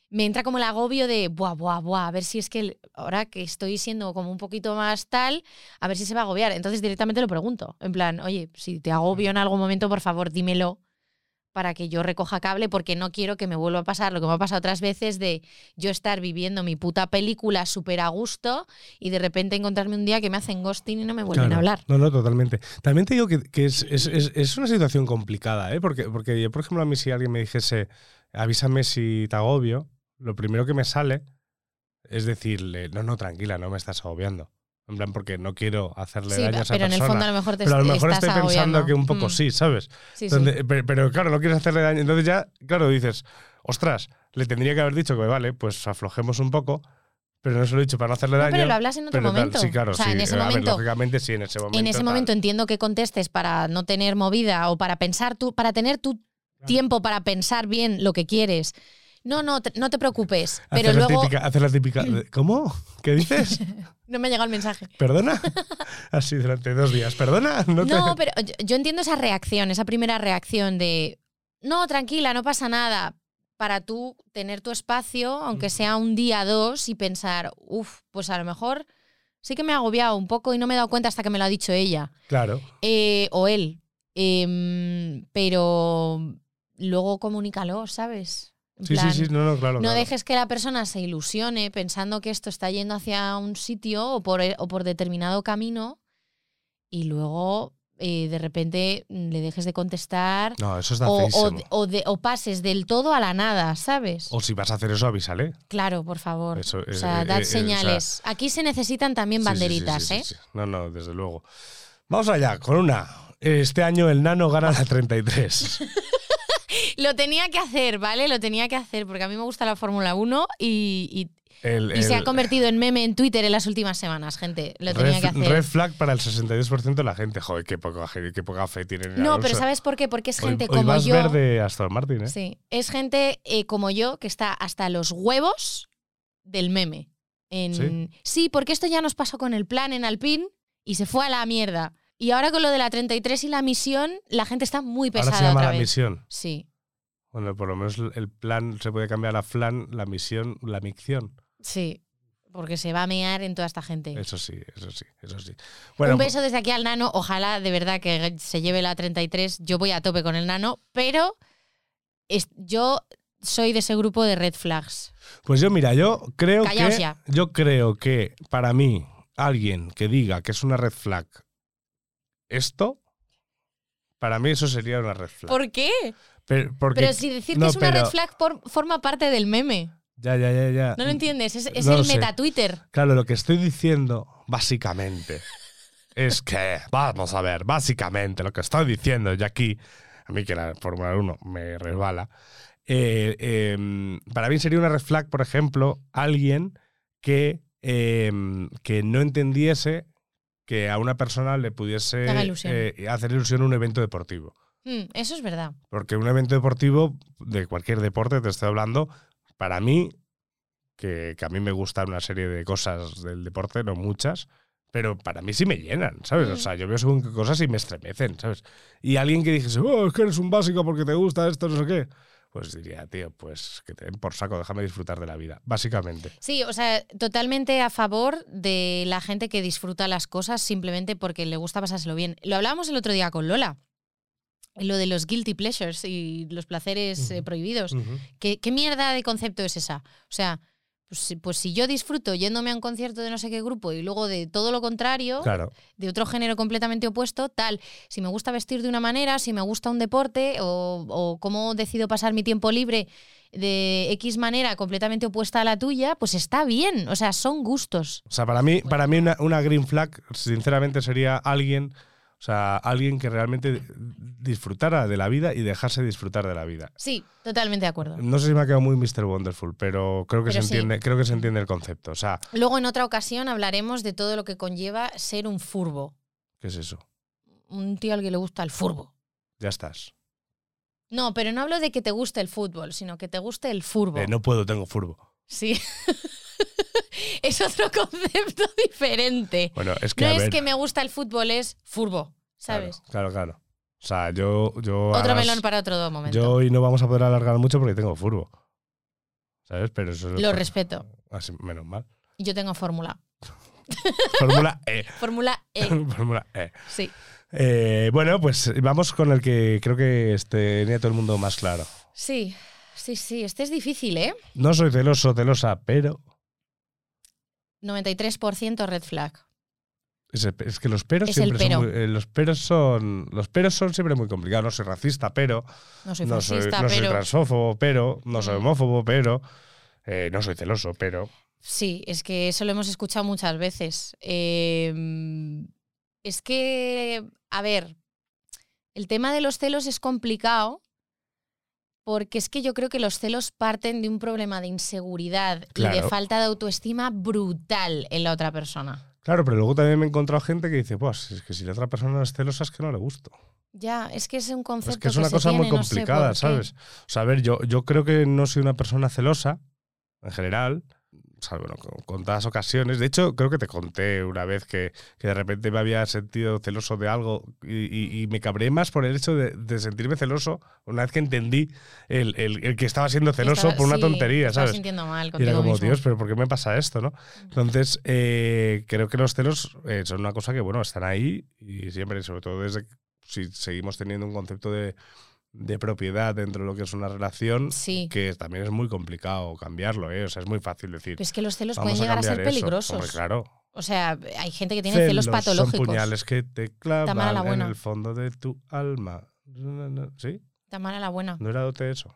me entra como el agobio de, buah, buah, buah, a ver si es que ahora que estoy siendo como un poquito más tal, a ver si se va a agobiar. Entonces directamente lo pregunto. En plan, oye, si te agobio en algún momento, por favor, dímelo para que yo recoja cable porque no quiero que me vuelva a pasar lo que me ha pasado otras veces de yo estar viviendo mi puta película súper a gusto y de repente encontrarme un día que me hacen ghosting y no me vuelven Claro. a hablar. No, no, totalmente. También te digo que, que es, es- es- es una situación complicada, ¿eh? Porque, porque yo, por ejemplo, a mí si alguien me dijese, avísame si te agobio, lo primero que me sale es decirle, no, no, tranquila, no me estás agobiando. En plan, porque no quiero hacerle Sí, daño a esa pero en el persona. fondo a lo mejor te pero a lo mejor estás estoy pensando agobiando. que un poco Mm, sí, ¿sabes? sí, sí. Pero, pero claro, no quieres hacerle daño. Entonces ya, claro, dices, ostras, le tendría que haber dicho que vale, pues aflojemos un poco, pero no se lo he dicho para no hacerle No, daño. pero lo hablas en otro pero tal. momento. Sí, claro, O sea, sí. en ese A ver, momento- lógicamente sí, en ese momento. en ese tal. momento entiendo que contestes para no tener movida o para pensar tú, para tener tu tiempo para pensar bien lo que quieres. No, no, te- no te preocupes. Pero la luego típica- hacer la típica. ¿Cómo? ¿Qué dices? no me ha llegado el mensaje. ¿Perdona? Así durante dos días. ¿Perdona? No, te- No, pero yo, yo entiendo esa reacción, esa primera reacción de no, tranquila, no pasa nada. Para tú tener tu espacio, aunque sea un día dos, y pensar, uff, pues a lo mejor sí que me ha agobiado un poco y no me he dado cuenta hasta que me lo ha dicho ella. Claro. Eh, o él. Em, pero luego comunícalo, ¿sabes? En Sí, plan, sí, sí, no, no, claro. no claro. dejes que la persona se ilusione pensando que esto está yendo hacia un sitio o por, o por determinado camino y luego eh, de repente mm, le dejes de contestar No, eso está o, o, o de- o pases del todo a la nada, ¿sabes? O si vas a hacer eso, avísale. Claro, por favor. Eso, o eh, sea, eh, eh, o sea, señales. Aquí se necesitan también Sí, sí, sí, banderitas, sí, ¿eh? No, no, desde luego. Vamos allá, con una. Este año el nano gana la 33. Lo tenía que hacer, ¿vale? Lo tenía que hacer porque a mí me gusta la Fórmula 1 y, El, y- y se ha convertido en meme en Twitter en las últimas semanas, gente. Lo tenía red, que hacer. red flag para el 62% de la gente. Joder, qué poca, qué poca fe tienen. en no, pero ¿sabes por qué? Porque es gente hoy como vas yo. verde Aston Martin, ¿eh? Sí, es gente eh, como yo que está hasta los huevos del meme. En... ¿Sí? porque esto ya nos pasó con el plan en Alpine y se fue a la mierda. Y ahora con lo de la 33 y la misión, la gente está muy pesada Ahora se llama otra la vez. misión. Sí, Bueno, por lo menos el plan se puede cambiar a flan, la misión, la micción. sí. Porque se va a mear en toda esta gente. Eso sí, eso sí, eso sí. Bueno, Un beso desde aquí al nano. Ojalá de verdad que se lleve la 33. Yo voy a tope con el nano, pero es- yo soy de ese grupo de red flags. Pues yo, mira, yo creo Callaos que. ya. Yo creo que para mí, alguien que diga que es una red flag esto, para mí eso sería una red flag. ¿Por qué? Pero, porque, Pero si decir que es una pero- red flag por- forma parte del meme. Ya, ya, ya, ya. ¿No lo entiendes? Es, es No lo el sé. meta Twitter. Claro, lo que estoy diciendo, básicamente, es que, vamos a ver, básicamente lo que estoy diciendo, y aquí, a mí que la Fórmula 1 me resbala, eh, eh, para mí sería una red flag, por ejemplo, alguien que, eh, que no entendiese que a una persona le pudiese ilusión. eh, hacer ilusión un evento deportivo. Mm, eso es verdad. Porque un evento deportivo, de cualquier deporte, te estoy hablando, para mí, que, que a mí me gustan una serie de cosas del deporte, no muchas, pero para mí sí me llenan, ¿sabes? O Mm. sea, yo veo según qué cosas y me estremecen, ¿sabes? Y alguien que dijese, oh, es que eres un básico porque te gusta esto, no sé qué, pues diría, tío, pues que te den por saco, déjame disfrutar de la vida, básicamente. Sí, o sea, totalmente a favor de la gente que disfruta las cosas simplemente porque le gusta pasárselo bien. Lo hablábamos el otro día con Lola. Lo de los guilty pleasures y los placeres eh, prohibidos. ¿Qué, qué mierda de concepto es esa? O sea, pues, si- pues si yo disfruto yéndome a un concierto de no sé qué grupo y luego de todo lo contrario, Claro, de otro género completamente opuesto, tal, si me gusta vestir de una manera, si me gusta un deporte o, o cómo decido pasar mi tiempo libre de X manera completamente opuesta a la tuya, pues está bien. O sea, son gustos. o sea, para mí, para mí una, una green flag, sinceramente, sería alguien, o sea, alguien que realmente disfrutara de la vida y dejarse disfrutar de la vida. Sí, totalmente de acuerdo. No sé si me ha quedado muy Mr. Wonderful, pero creo que, Pero se, sí. entiende, creo que se entiende el concepto. O sea, Luego en otra ocasión hablaremos de todo lo que conlleva ser un furbo. ¿qué es eso? Un tío al que le gusta el furbo. Ya estás. No, pero no hablo de que te guste el fútbol, sino que te guste el furbo. Eh, no puedo, tengo furbo. Sí. es otro concepto diferente. Bueno, es que No a es ver, que me gusta el fútbol, es furbo, ¿sabes? Claro, claro, claro. O sea, yo. yo Otro melón para otro momento. Yo hoy no vamos a poder alargar mucho porque tengo furbo. ¿Sabes? Pero eso es Lo respeto. Así, menos mal. Yo tengo fórmula. Fórmula E. Fórmula E. Fórmula E. Sí. Eh, bueno, pues vamos con el que creo que este, tenía todo el mundo más claro. Sí, sí, sí. Este es difícil, ¿eh? No soy celoso, celosa, pero. 93% red flag. Es, el- es que los peros Es siempre pero. son muy- eh, los peros son los peros son siempre muy complicados. No soy racista, pero No soy no soy, fascista, no soy pero. transfófobo, pero no soy Mm. homófobo, pero eh, no soy celoso, pero Sí, es que eso lo hemos escuchado muchas veces. Eh, es que, a ver, el tema de los celos es complicado porque es que yo creo que los celos parten de un problema de inseguridad y de falta de autoestima brutal en la otra persona. Claro, pero luego también me he encontrado gente que dice, pues es que si la otra persona es celosa es que no le gusto. Ya, es que es un concepto Es que es una cosa muy tiene, no sé complicada. ¿sabes? O sea, a ver, yo, yo creo que no soy una persona celosa, en general. O sea, bueno, con, con todas ocasiones. De hecho, creo que te conté una vez que, que de repente me había sentido celoso de algo y, y- y me cabré más por el hecho de, de sentirme celoso una vez que entendí el, el- el que estaba siendo celoso Estaba- por una sí, tontería, ¿sabes? sintiendo mal Y era contigo como, mismo. Dios, pero ¿por qué me pasa esto, no? Entonces, eh, creo que los celos eh, son una cosa que, bueno, están ahí y siempre, sobre todo desde que- si seguimos teniendo un concepto de, de propiedad dentro de lo que es una relación, Sí. que también es muy complicado cambiarlo, ¿eh? O sea, es muy fácil decir. Pero es que los celos "Vamos pueden llegar a ser cambiar eso". peligrosos. Hombre, claro. O sea, hay gente que tiene celos, patológicos. Son puñales que te clavan en el fondo de tu alma. ¿Sí? Tamara la Buena. ¿No era dote eso?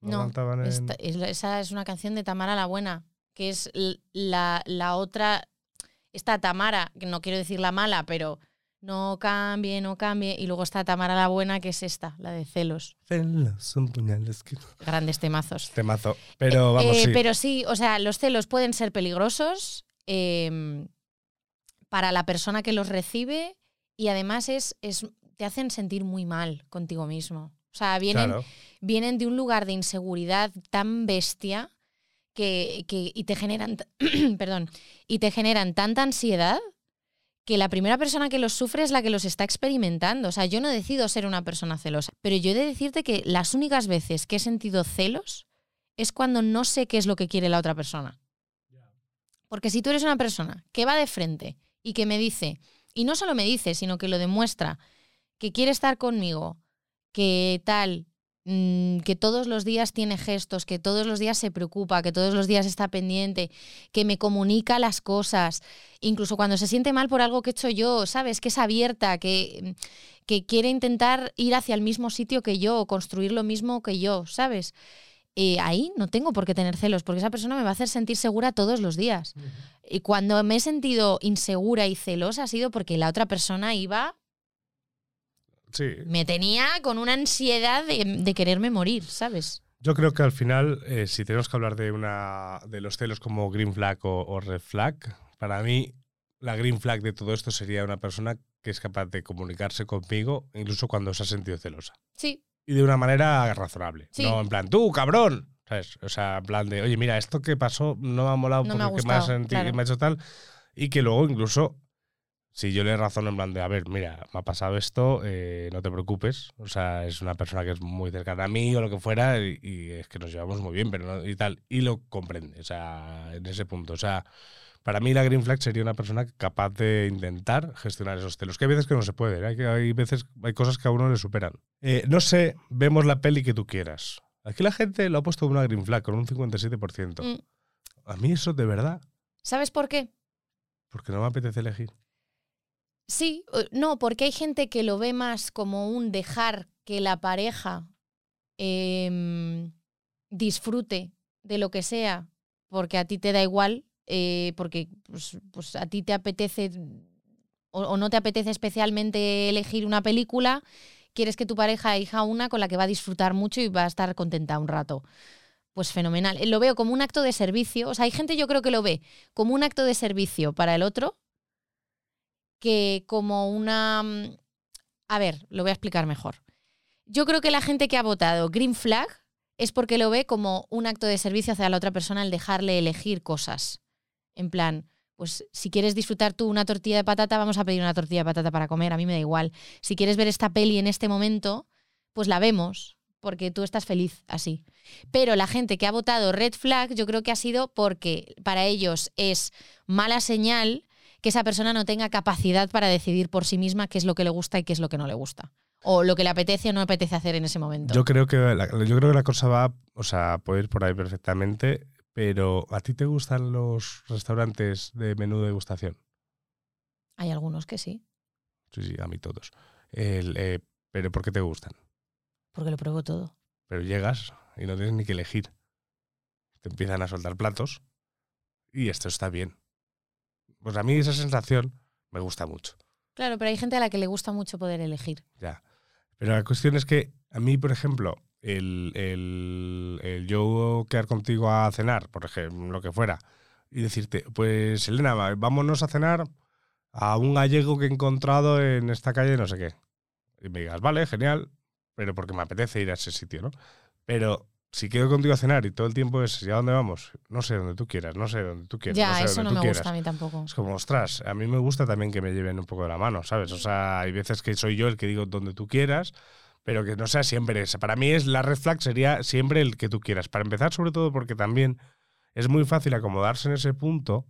No, en- Esta- esa es una canción de Tamara la Buena, que es la, la otra. Esta Tamara, que no quiero decir la mala, pero no cambie, no cambie. Y luego está Tamara la Buena, que es esta, la de celos. Celos son puñales que... Grandes temazos. Temazo. Pero vamos, Eh, sí. Pero sí, o sea, los celos pueden ser peligrosos eh, para la persona que los recibe y además es, es, te hacen sentir muy mal contigo mismo. O sea, vienen, Claro. vienen de un lugar de inseguridad tan bestia que, que- y te generan perdón y te generan tanta ansiedad que la primera persona que los sufre es la que los está experimentando. O sea, yo no decido ser una persona celosa, pero yo he de decirte que las únicas veces que he sentido celos es cuando no sé qué es lo que quiere la otra persona. Porque si tú eres una persona que va de frente y que me dice, y no solo me dice, sino que lo demuestra, que quiere estar conmigo, que tal, mm, que todos los días tiene gestos, que todos los días se preocupa, que todos los días está pendiente, que me comunica las cosas, incluso cuando se siente mal por algo que he hecho yo, ¿sabes? Que es abierta, que, que quiere intentar ir hacia el mismo sitio que yo, construir lo mismo que yo, ¿sabes? Eh, ahí no tengo por qué tener celos, porque esa persona me va a hacer sentir segura todos los días. Y cuando me he sentido insegura y celosa ha sido porque la otra persona iba, Sí. me tenía con una ansiedad de, de quererme morir, ¿sabes? Yo creo que al final, eh, si tenemos que hablar de una de los celos como green flag o, o red flag, para mí la green flag de todo esto sería una persona que es capaz de comunicarse conmigo incluso cuando se ha sentido celosa. Sí, Y de una manera razonable. Sí. No en plan, tú, cabrón. ¿Sabes? O sea, en plan de, oye, mira, esto que pasó no me ha molado No me ha porque me ha, gustado, claro. me ha hecho tal. Y que luego incluso, si yo le razono en plan de, a ver, mira, me ha pasado esto, eh, no te preocupes. O sea, es una persona que es muy cercana a mí o lo que fuera y, y es que nos llevamos muy bien, pero no, y tal. Y lo comprende, o sea, en ese punto. O sea, para mí la green flag sería una persona capaz de intentar gestionar esos celos. Que hay veces que no se puede, ¿eh? hay, hay veces, hay cosas que a uno le superan. Eh, no sé, vemos la peli que tú quieras. Aquí la gente lo ha puesto una green flag con un 57%. Mm. A mí eso de verdad, ¿sabes por qué? porque no me apetece elegir. Sí, no, porque hay gente que lo ve más como un dejar que la pareja em, disfrute de lo que sea, porque a ti te da igual, eh, porque pues, pues a ti te apetece o, o no te apetece especialmente elegir una película, quieres que tu pareja elija una con la que va a disfrutar mucho y va a estar contenta un rato. Pues fenomenal. Lo veo como un acto de servicio. O sea, hay gente yo creo que lo ve como un acto de servicio para el otro que como una... mm, A ver, lo voy a explicar mejor. Yo creo que la gente que ha votado Green Flag es porque lo ve como un acto de servicio hacia la otra persona el dejarle elegir cosas. En plan, pues si quieres disfrutar tú una tortilla de patata, vamos a pedir una tortilla de patata para comer, a mí me da igual. Si quieres ver esta peli en este momento, pues la vemos, porque tú estás feliz así. Pero la gente que ha votado Red Flag, yo creo que ha sido porque para ellos es mala señal que esa persona no tenga capacidad para decidir por sí misma qué es lo que le gusta y qué es lo que no le gusta. O lo que le apetece o no apetece hacer en ese momento. Yo creo que la, yo creo que la cosa va, o sea, puede ir por ahí perfectamente, pero ¿a ti te gustan los restaurantes de menú de degustación? Hay algunos que sí, Sí, sí, a mí todos. El, eh, pero ¿por qué te gustan? porque lo pruebo todo. Pero llegas y no tienes ni que elegir. Te empiezan a soltar platos y esto está bien. Pues a mí esa sensación me gusta mucho. Claro, pero hay gente a la que le gusta mucho poder elegir. Ya. Pero la cuestión es que a mí, por ejemplo, el, el, el yo quedar contigo a cenar, por ejemplo, lo que fuera, y decirte, pues Elena, vámonos a cenar a un gallego que he encontrado en esta calle, no sé qué. Y me digas, vale, genial, pero porque me apetece ir a ese sitio, ¿no? Pero si quedo contigo a cenar y todo el tiempo es, ¿y a dónde vamos? No sé, donde tú quieras, no sé, donde tú quieras. Ya, sé, eso no me quieras". gusta a mí tampoco. Es como, ostras, a mí me gusta también que me lleven un poco de la mano, ¿sabes? O sea, hay veces que soy yo el que digo donde tú quieras, pero que no sea siempre esa. Para mí es la red flag sería siempre el que tú quieras. Para empezar, sobre todo porque también es muy fácil acomodarse en ese punto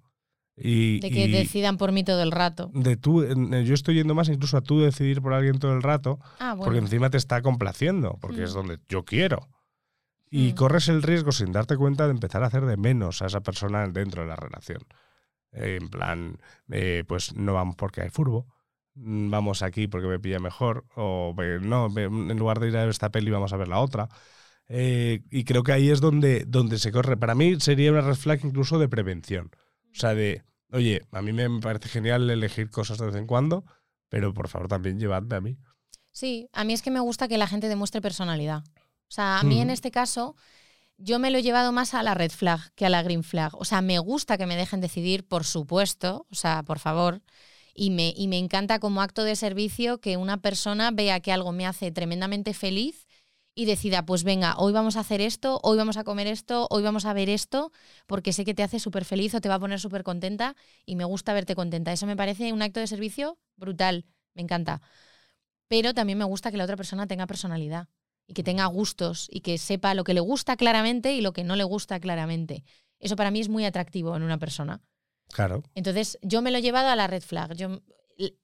y, De que y decidan por mí todo el rato. de tú, en- yo estoy yendo más incluso a tú decidir por alguien todo el rato, Ah, porque bueno. encima te está complaciendo, porque Mm. es donde yo quiero. Y Mm. corres el riesgo sin darte cuenta de empezar a hacer de menos a esa persona dentro de la relación. Eh, en plan, eh, pues no vamos porque hay furbo, mm, vamos aquí porque me pilla mejor, o no, en lugar de ir a ver esta peli vamos a ver la otra. Eh, y creo que ahí es donde, donde se corre. Para mí sería una red flag incluso de prevención. O sea, de, oye, a mí me parece genial elegir cosas de vez en cuando, pero por favor también llevadme a mí. Sí, a mí es que me gusta que la gente demuestre personalidad. O sea, a mí en este caso, yo me lo he llevado más a la red flag que a la green flag. O sea, me gusta que me dejen decidir, por supuesto, o sea, por favor. Y me, y me encanta como acto de servicio que una persona vea que algo me hace tremendamente feliz y decida, pues venga, hoy vamos a hacer esto, hoy vamos a comer esto, hoy vamos a ver esto, porque sé que te hace súper feliz o te va a poner súper contenta y me gusta verte contenta. Eso me parece un acto de servicio brutal, me encanta. Pero también me gusta que la otra persona tenga personalidad y que tenga gustos y que sepa lo que le gusta claramente y lo que no le gusta claramente. Eso para mí es muy atractivo en una persona. Claro. Entonces, yo me lo he llevado a la red flag. Yo,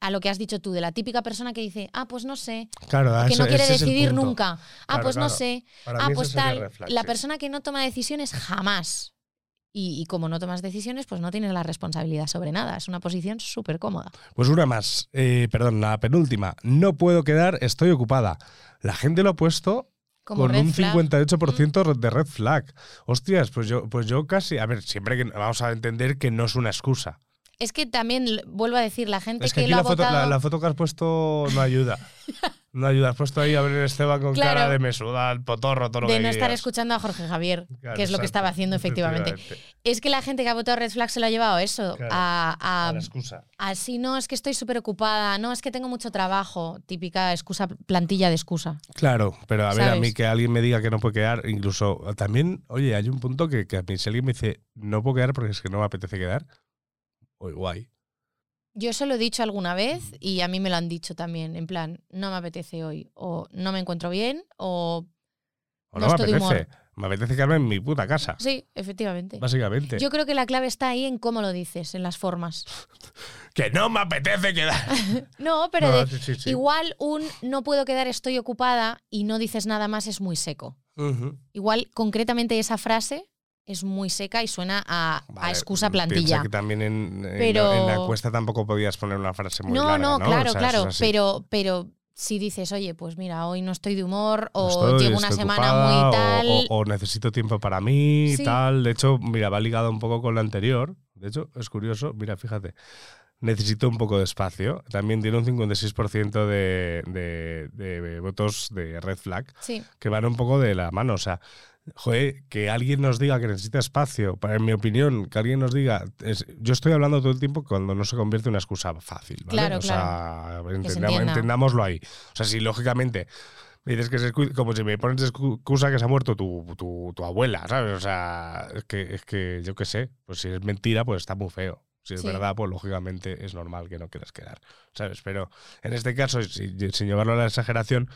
a lo que has dicho tú, de la típica persona que dice, ah, pues no sé, Claro, que ese- no quiere decidir nunca. Ah, Claro, pues no sé. Para Ah, pues tal. red flag, la sí. persona que no toma decisiones jamás. Y, y como no tomas decisiones, pues no tienes la responsabilidad sobre nada. Es una posición súper cómoda. Pues una más, eh, perdón, la penúltima. No puedo quedar, estoy ocupada. La gente lo ha puesto Como con un flag. 58% de red flag. Hostias, pues yo, pues yo casi, a ver, siempre que vamos a entender que no es una excusa. Es que también, vuelvo a decir, la gente Es que que aquí lo ha la foto, la, votado... la foto que has puesto no ayuda. No ayuda. Has puesto ahí a ver Esteban con Claro. cara de me suda el potorro, todo lo de que no estar escuchando a Jorge Javier, Claro, que es lo que estaba haciendo efectivamente. Es que la gente que ha votado Red Flag se lo ha llevado eso, Claro, a, a, A la excusa. a sí, no, es que estoy súper ocupada, no, es que tengo mucho trabajo, típica excusa, plantilla de excusa. Claro, pero a ver, a mí que alguien me diga que no puede quedar, incluso también, oye, hay un punto que, que a mí si alguien me dice no puedo quedar porque es que no me apetece quedar, oye, guay. Yo eso lo he dicho alguna vez y a mí me lo han dicho también, en plan, no me apetece hoy, o no me encuentro bien, o... O No no, me estoy apetece. humor. Me apetece quedarme en mi puta casa, Sí, efectivamente. básicamente. Yo creo que la clave está ahí en cómo lo dices, en las formas. Que no me apetece quedar. No, pero No, de- sí, sí, sí. igual un no puedo quedar, estoy ocupada y no dices nada más es muy seco. Igual, concretamente esa frase es muy seca y suena a, a Vale, excusa piensa plantilla. que también en, en Pero- la, en la encuesta tampoco podías poner una frase muy No, larga, no, ¿no? claro, O sea, claro. Pero, pero si dices, oye, pues mira, hoy no estoy de humor, o Estoy- llevo una semana ocupada, muy tal. O, o necesito tiempo para mí, Sí. tal. De hecho, mira, va ligado un poco con la anterior. De hecho, es curioso. Mira, fíjate. Necesito un poco de espacio. También tiene un 56% de, de, de votos de red flag Sí, que van un poco de la mano. O sea, joder, que alguien nos diga que necesita espacio, para en mi opinión, que alguien nos diga. es- yo estoy hablando todo el tiempo cuando no se convierte en una excusa fácil. ¿vale? Claro, o sea, se entendamos- entienda. entendámoslo ahí. O sea, si lógicamente. me Dices que se excu- como si me pones excusa que se ha muerto tu, tu, tu abuela, ¿sabes? O sea, es que, es que yo qué sé, pues si es mentira, pues está muy feo. Si es Sí. verdad, pues lógicamente es normal que no quieras quedar, ¿sabes? Pero en este caso, si- sin llevarlo a la exageración,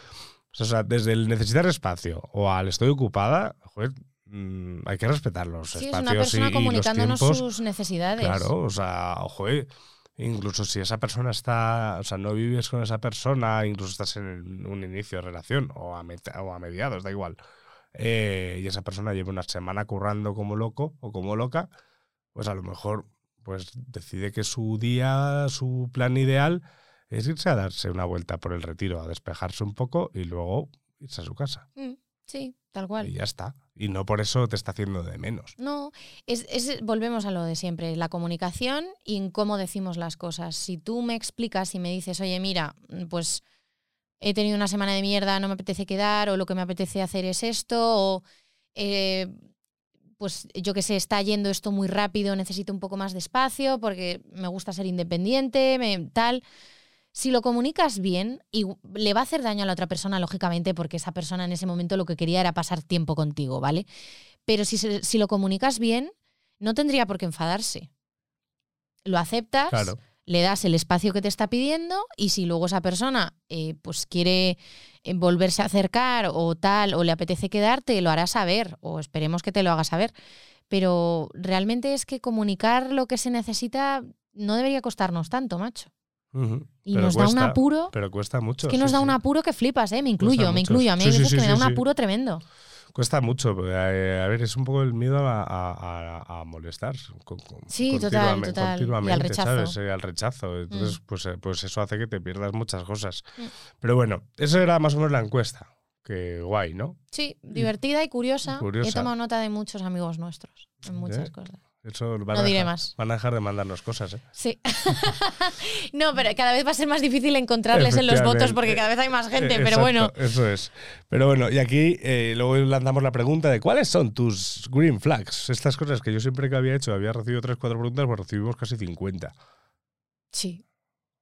o sea, desde el necesitar espacio o al estoy ocupada, joder, mm, hay que respetar los sí es espacios una persona y- y, los comunicándonos tiempos. sus necesidades. Claro, o sea, joder, incluso si esa persona está, o sea, no vives con esa persona, incluso estás en un inicio de relación o a, o a mediados, da igual, eh, y esa persona lleva una semana currando como loco o como loca, pues a lo mejor pues decide que su día, su plan ideal es irse a darse una vuelta por el retiro, a despejarse un poco y luego irse a su casa. Mm, sí, tal cual. Y ya está. Y no por eso te está haciendo de menos. No, es, es- volvemos a lo de siempre, la comunicación y en cómo decimos las cosas. Si tú me explicas y me dices, oye, mira, pues he tenido una semana de mierda, no me apetece quedar, o lo que me apetece hacer es esto, o eh, pues yo que sé, está yendo esto muy rápido, necesito un poco más de espacio porque me gusta ser independiente, me, tal. Si lo comunicas bien, y le va a hacer daño a la otra persona, lógicamente, porque esa persona en ese momento lo que quería era pasar tiempo contigo, ¿vale? Pero si, se- si lo comunicas bien, no tendría por qué enfadarse. Lo aceptas, Claro. le das el espacio que te está pidiendo y si luego esa persona eh, pues quiere eh, volverse a acercar o tal, o le apetece quedarte, lo hará saber, o esperemos que te lo haga saber. Pero realmente es que comunicar lo que se necesita no debería costarnos tanto, macho. Y Pero nos da un apuro. Pero cuesta mucho. Es que sí, nos da sí. un apuro que flipas, ¿eh? Me incluyo, me incluyo. A mí hay veces que me da un apuro tremendo. Cuesta mucho. eh, a ver, es un poco el miedo a, a- a- a molestar. con- con- Sí, total, continuamente- total. Y al continuamente, rechazo. ¿sabes? Eh, al rechazo. Entonces, pues, eh, pues eso hace que te pierdas muchas cosas. Mm. Pero bueno, eso era más o menos la encuesta. Que guay, ¿no? Sí, divertida y curiosa. Curiosa. He tomado nota de muchos amigos nuestros, en muchas ¿Eh? cosas. Eso van No a diré dejar- más. Van a dejar de mandarnos cosas, ¿eh? Sí. no, pero cada vez va a ser más difícil encontrarles en los votos porque cada vez hay más gente, Eh, pero exacto, bueno. Eso es. Pero bueno, y aquí eh, luego lanzamos la pregunta de cuáles son tus green flags. Estas cosas que yo siempre que había hecho, había recibido 3, 4 preguntas, pues recibimos casi 50. Sí.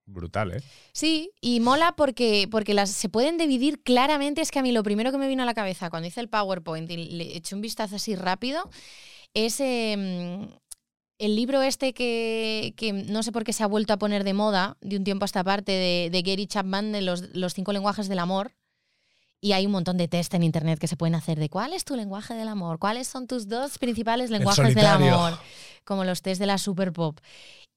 Brutal, ¿eh? Sí, y mola porque, porque las se pueden dividir claramente. Es que a mí lo primero que me vino a la cabeza cuando hice el PowerPoint y le eché un vistazo así rápido es em, el libro este que, que no sé por qué se ha vuelto a poner de moda de un tiempo a esta parte de, de Gary Chapman de los, los cinco lenguajes del amor. Y hay un montón de test en internet que se pueden hacer de cuál es tu lenguaje del amor, cuáles son tus dos principales lenguajes del amor, como los test de la Super Pop.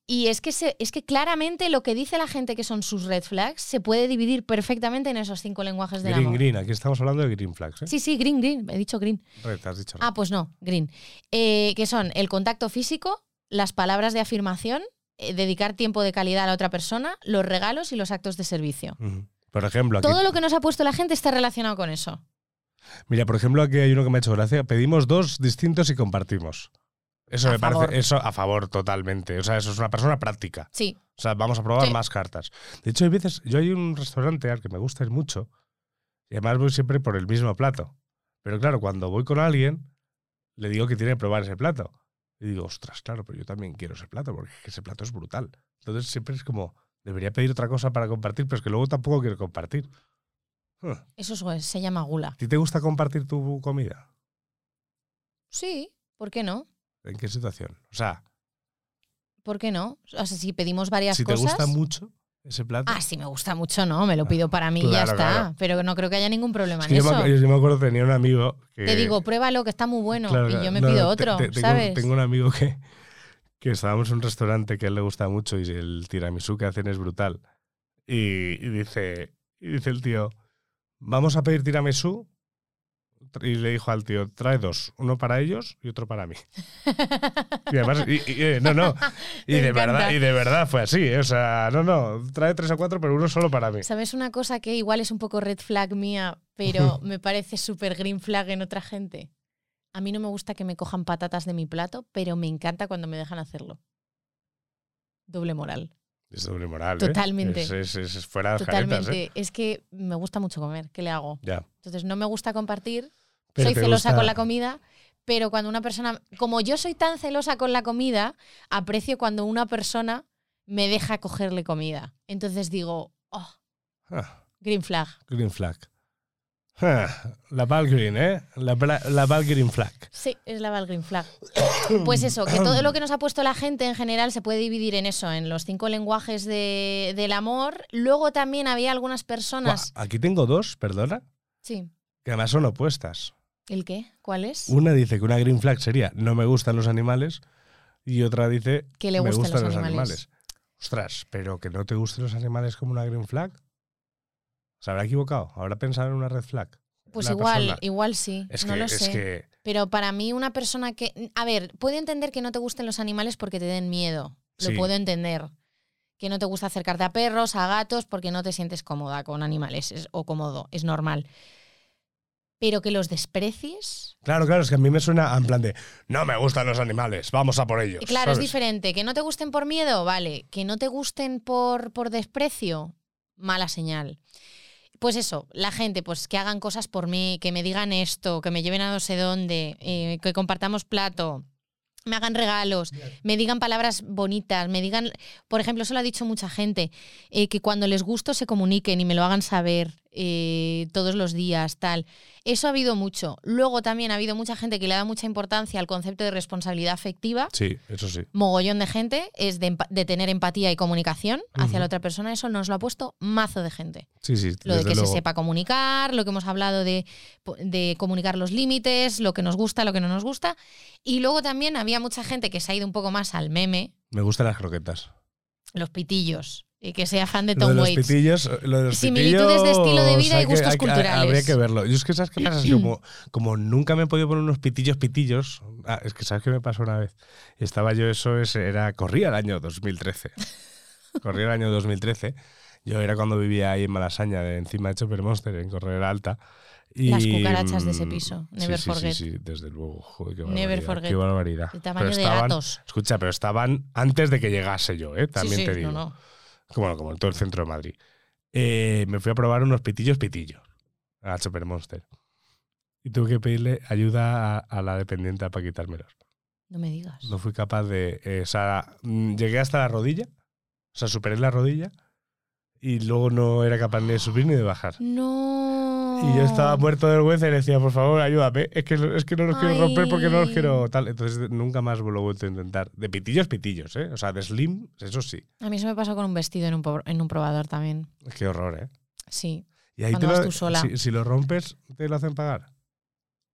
Y es que, se- es que claramente lo que dice la gente que son sus red flags se puede dividir perfectamente en esos cinco lenguajes del Green, amor. green. Aquí estamos hablando de green flags, ¿eh? Sí, sí, green, green. He dicho green. Red, has dicho Ah, pues no, green. Eh, que son el contacto físico, las palabras de afirmación, eh, dedicar tiempo de calidad a la otra persona, los regalos y los actos de servicio. Por ejemplo, aquí, Todo lo que nos ha puesto la gente está relacionado con eso. mira, por ejemplo, aquí hay uno que me ha hecho gracia. Pedimos dos distintos y compartimos. Eso A me favor. parece, eso a favor totalmente. O sea, eso es una persona práctica. Sí, O sea, vamos a probar Sí. más cartas. De hecho, hay veces, yo hay un restaurante al que me gusta ir mucho y además voy siempre por el mismo plato. Pero claro, cuando voy con alguien, le digo que tiene que probar ese plato. Y digo, ostras, claro, pero yo también quiero ese plato porque es que ese plato es brutal. Entonces siempre es como, debería pedir otra cosa para compartir, pero es que luego tampoco quiero compartir. Huh. eso es- se llama gula. ¿A ti te gusta compartir tu comida? Sí, ¿por qué no? ¿En qué situación? O sea, ¿Por qué no? O sea, si pedimos varias si te cosas. gusta mucho ese plato. Ah, si me gusta mucho, no, me lo pido para mí y ya está. claro. Pero no creo que haya ningún problema Es en yo, eso. me, yo me acuerdo tenía un amigo que... Te digo, pruébalo, que está muy bueno. Claro, y yo me No, pido te- otro, tengo, ¿sabes? Tengo un amigo que, que estábamos en un restaurante que a él le gusta mucho y el tiramisú que hacen es brutal. Y, y dice, y dice el tío, vamos a pedir tiramisú. Y le dijo al tío, trae dos, uno para ellos y otro para mí. Y además, y- y, eh, no, no. Y de, encanta. verdad, y de verdad fue así. ¿eh? O sea, no, no, trae tres o cuatro, pero uno solo para mí. ¿Sabes una cosa que igual es un poco red flag mía, pero me parece súper green flag en otra gente? A mí no me gusta que me cojan patatas de mi plato, pero me encanta cuando me dejan hacerlo. Doble moral. Es doble moral. ¿eh? Totalmente. Es, es- es- es fuera de Totalmente. ¿eh? Es que me gusta mucho comer. ¿Qué le hago? Ya. Entonces no me gusta compartir. Pero soy celosa gusta- con la comida, pero cuando una persona, como yo soy tan celosa con la comida, aprecio cuando una persona me deja cogerle comida. Entonces digo, oh, Ah. green flag. Green flag. Ah, La Val Green, ¿eh? La, la Val Green flag. Sí, es la Val green flag. Pues eso, que todo lo que nos ha puesto la gente en general se puede dividir en eso, en los cinco lenguajes de- del amor. Luego también había algunas personas. Buah, Aquí tengo dos, perdona, Sí. que además son opuestas. ¿El qué? ¿Cuál es? Una dice que una green flag sería no me gustan los animales y otra dice Que le me gustan los animales. Ostras, pero que no te gusten los animales como una green flag. ¿Se habrá equivocado? ¿Habrá pensado en una red flag? Pues igual, persona. igual sí. Es no que, lo es sé. que Pero para mí una persona que... A ver, puedo entender que no te gusten los animales porque te den miedo. Lo Sí. puedo entender. Que no te gusta acercarte a perros, a gatos, porque no te sientes cómoda con animales es- o cómodo. Es normal. Pero que los desprecies... Claro, claro, es que a mí me suena en plan de no me gustan los animales, vamos a por ellos. Claro, es diferente. Que no te gusten por miedo, vale. Que no te gusten por, por desprecio, mala señal. pues eso, la gente, pues que hagan cosas por mí, que me digan esto, que me lleven a no sé dónde, eh, que compartamos plato, me hagan regalos, me digan palabras bonitas, me digan, por ejemplo, eso lo ha dicho mucha gente, eh, que cuando les gusto se comuniquen y me lo hagan saber eh, todos los días, tal. Eso ha habido mucho. Luego también ha habido mucha gente que le da mucha importancia al concepto de responsabilidad afectiva. Sí, eso sí. Mogollón de gente es de, de tener empatía y comunicación hacia la otra persona. Eso nos lo ha puesto mazo de gente. Sí, sí. Lo de que luego. se sepa comunicar, lo que hemos hablado de, de comunicar los límites, lo que nos gusta, lo que no nos gusta. Y luego también había mucha gente que se ha ido un poco más al meme, Me gustan las croquetas. los pitillos, y que sea fan de Lo de Tom los Waits. pitillos, lo de los Similitudes de estilo de pitillos, vida y hay que- gustos hay que- culturales. Habría que verlo. Yo es que, ¿sabes qué pasa? Es que como, como nunca me he podido poner unos pitillos, pitillos. Ah, es que, ¿sabes qué me pasó una vez? Estaba yo, eso es, era. Corría el año 2013. corría el año 2013. Yo era cuando vivía ahí en Malasaña, de encima de Chopper Monster, en Correra Alta. Y, Las cucarachas de ese mm, piso. sí, Never sí, forget. Sí, sí, desde luego. Joder, qué Never barbaridad. forget. Qué barbaridad. El tamaño Pero de estaban- gatos. Escucha, pero estaban antes de que llegase yo, ¿eh? También Sí, sí, te digo. no, no. Como, como en todo el centro de Madrid. Eh, me fui a probar unos pitillos pitillos a Chopper Monster. Y tuve que pedirle ayuda a, a la dependiente para quitármelos. No me digas. No fui capaz de. eh, o sea, mm, llegué hasta la rodilla. O sea, superé la rodilla. Y luego no era capaz ni de subir ni de bajar. No. Y yo estaba muerto de vergüenza y le decía, por favor, ayúdame. Es que, es que no los quiero romper porque no los quiero tal. Entonces nunca más lo he vuelto a intentar. De pitillos, pitillos, ¿eh? O sea, de slim, eso sí. A mí eso me pasó con un vestido en un, en un probador también. Qué horror, ¿eh? Sí. Y ahí te vas lo- tú sola. Si, si lo rompes, te lo hacen pagar.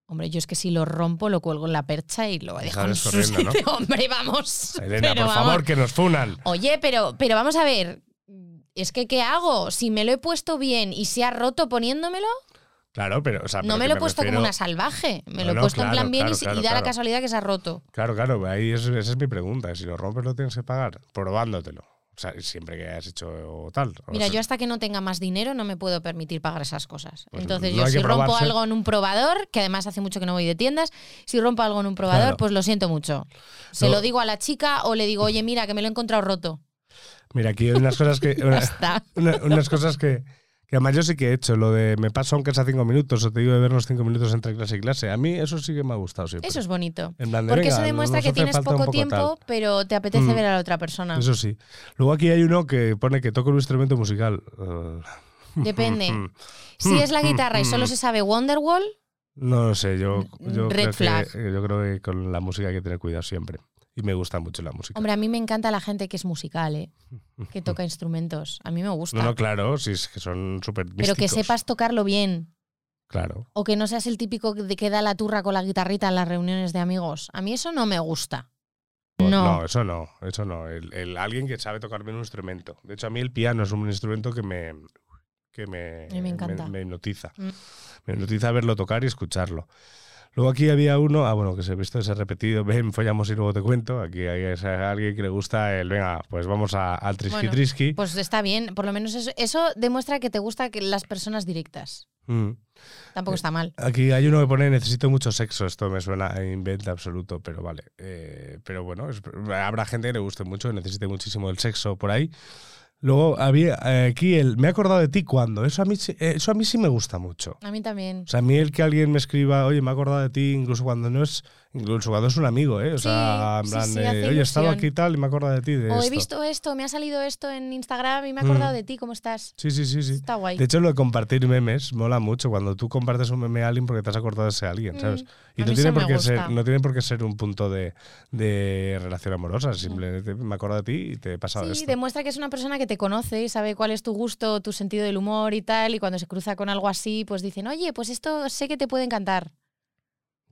Hombre, yo es que si lo rompo, lo cuelgo en la percha y lo dejo en su corriendo, ¿no? sitio. Hombre, vamos. Elena, por vamos. favor, que nos funan. Oye, pero, pero vamos a ver. Es que, ¿qué hago? Si me lo he puesto bien y se ha roto poniéndomelo, Claro, pero. O sea, no pero me lo he puesto como una salvaje. Me lo he no, puesto en plan bien y claro, da la casualidad que se ha roto. Claro, claro, ahí es- esa es mi pregunta. Si lo rompes, lo tienes que pagar probándotelo. O sea, siempre que hayas hecho tal. Mira, yo hasta que no tenga más dinero no me puedo permitir pagar esas cosas. Pues Entonces no yo si rompo probarse. algo en un probador, que además hace mucho que no voy de tiendas, si rompo algo en un probador, Claro. pues lo siento mucho. Se No. lo digo a la chica o le digo, oye, mira, que me lo he encontrado roto. Mira, aquí hay unas cosas que. Ya una- está. una- unas cosas que, que además yo sí que he hecho. Lo de me paso aunque sea cinco minutos o te digo de ver los cinco minutos entre clase y clase. A mí eso sí que me ha gustado siempre. Eso es bonito. En plan de, Porque venga, eso demuestra que tienes poco poco tiempo, tal. pero te apetece Mm. ver a la otra persona. Eso sí. Luego aquí hay uno que pone que toca un instrumento musical. Uh, Depende. Si es la guitarra y solo se sabe Wonderwall, No lo sé, yo, yo, Red creo flag. Que, yo creo que con la música hay que tener cuidado siempre. Y me gusta mucho la música. hombre, a mí me encanta la gente que es musical, ¿eh? que toca instrumentos. A mí me gusta. no, no, claro, si es que son súper pero que sepas tocarlo bien. Claro. O que no seas el típico que da la turra con la guitarrita en las reuniones de amigos. A mí eso no me gusta. No, No. eso no, eso no. El, el- alguien que sabe tocar bien un instrumento. De hecho, a mí el piano es un instrumento que me, que me, me encanta. me hipnotiza. Mm. Me hipnotiza verlo tocar y escucharlo. Luego aquí había uno, ah, bueno, que se ha visto ese repetido, ven, follamos y luego te cuento. Aquí hay alguien que le gusta el, venga, pues vamos a- al trisqui Bueno, trisqui. Pues está bien, por lo menos eso, eso demuestra que te gusta que las personas directas. Mm. Tampoco está mal. Aquí hay uno que pone necesito mucho sexo. Esto me suena a invento absoluto, pero vale. Eh, pero bueno, es- habrá gente que le guste mucho, necesite muchísimo el sexo por ahí. Luego había eh, aquí el me he acordado de ti cuando. Eso a mí eh, eso a mí sí me gusta mucho. A mí también. O sea, a mí el que alguien me escriba, oye, me he acordado de ti, incluso cuando no es, incluso cuando es un amigo, ¿eh? O Sí, sea, en sí, plan, sí, oye, he estado aquí y tal y me acordado de ti. De O he esto". visto esto, me ha salido esto en Instagram y me he acordado Mm. de ti, ¿cómo estás? Sí, sí, sí, sí. Está guay. De hecho, lo de compartir memes mola mucho cuando tú compartes un meme a alguien porque te has acordado de ese alguien, ¿sabes? Mm, Y no tiene, por qué ser, no tiene por qué ser un punto de, de relación amorosa. Simplemente me acuerdo de ti y te he pasado Sí, esto. demuestra que es una persona que te conoce y sabe cuál es tu gusto, tu sentido del humor y tal. Y cuando se cruza con algo así, pues dicen, oye, pues esto sé que te puede encantar.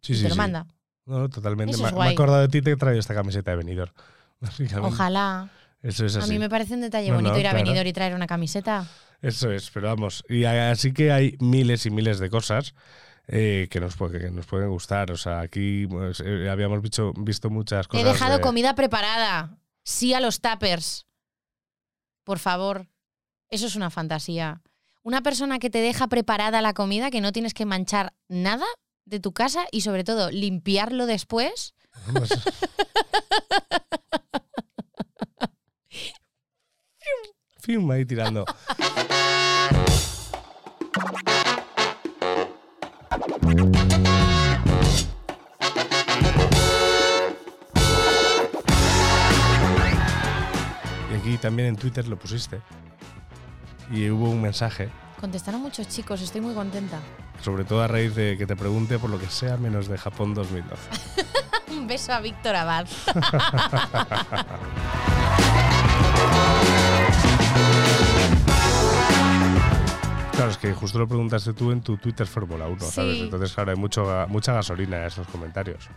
Sí, y sí, te lo sí. manda. No, totalmente. Eso Me, es me he acordado de ti te he traído esta camiseta de venidor. Básicamente. Ojalá. Eso es A así. mí me parece un detalle No, bonito no, ir a claro. y traer una camiseta. Eso es, pero vamos. Y a- así que hay miles y miles de cosas eh, que, nos, que nos pueden gustar. O sea, aquí pues, eh, habíamos visto, visto muchas Te he cosas. dejado de- comida preparada. Sí a los tuppers. Por favor. Eso es una fantasía. Una persona que te deja preparada la comida, que no tienes que manchar nada de tu casa y sobre todo limpiarlo después. Vamos. Fium ahí tirando. Y aquí también en Twitter lo pusiste. Y hubo un mensaje Contestaron muchos chicos, estoy muy contenta. sobre todo a raíz de que te pregunte por lo que sea menos de Japón 2012. Un beso a Víctor Abad. Claro, es que justo lo preguntaste tú en tu Twitter Fórmula 1, ¿sabes? Entonces, claro, hay mucho, mucha gasolina en esos comentarios.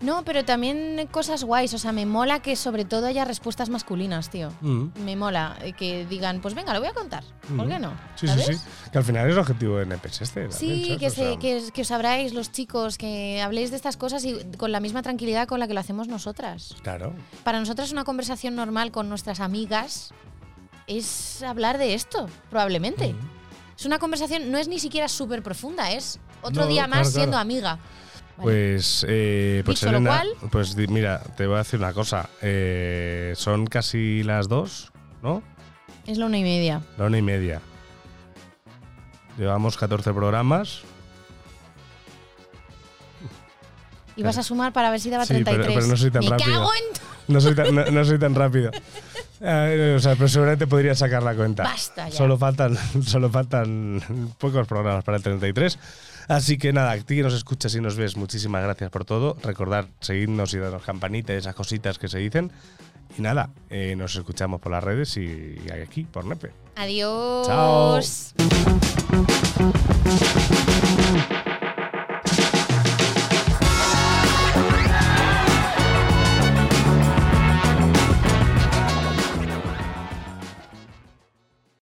No, pero también cosas guays. O sea, me mola que sobre todo haya respuestas masculinas, tío. Mm. Me mola que digan, pues venga, lo voy a contar. ¿Por Mm. qué no? Sí, ¿Sabes? sí, sí. Que al final es el objetivo de NPS este. Sí, que, se- que, que os abráis los chicos, que habléis de estas cosas y con la misma tranquilidad con la que lo hacemos nosotras. Claro. Para nosotras una conversación normal con nuestras amigas es hablar de esto, probablemente. Mm. Es una conversación, no es ni siquiera súper profunda, es otro No, día claro, más siendo claro. amiga. Pues, eh, pues Dicho lo Elena, cual- pues mira, te voy a decir una cosa. Eh, son casi las dos, ¿no? Es la una y media. La una y media. Llevamos 14 programas. Y vas a sumar para ver si daba Sí, pero- 33. pero no soy tan Me rápido. cago en... No soy tan, no, no soy tan rápido. Eh, o sea, pero seguramente podría sacar la cuenta. Basta ya. Solo faltan, solo faltan pocos programas para el 33. Así que nada, a ti que nos escuchas y nos ves, muchísimas gracias por todo. Recordar, seguidnos y darnos campanita y esas cositas que se dicen. Y nada, eh, nos escuchamos por las redes y aquí, por Nepe. Adiós. Chao.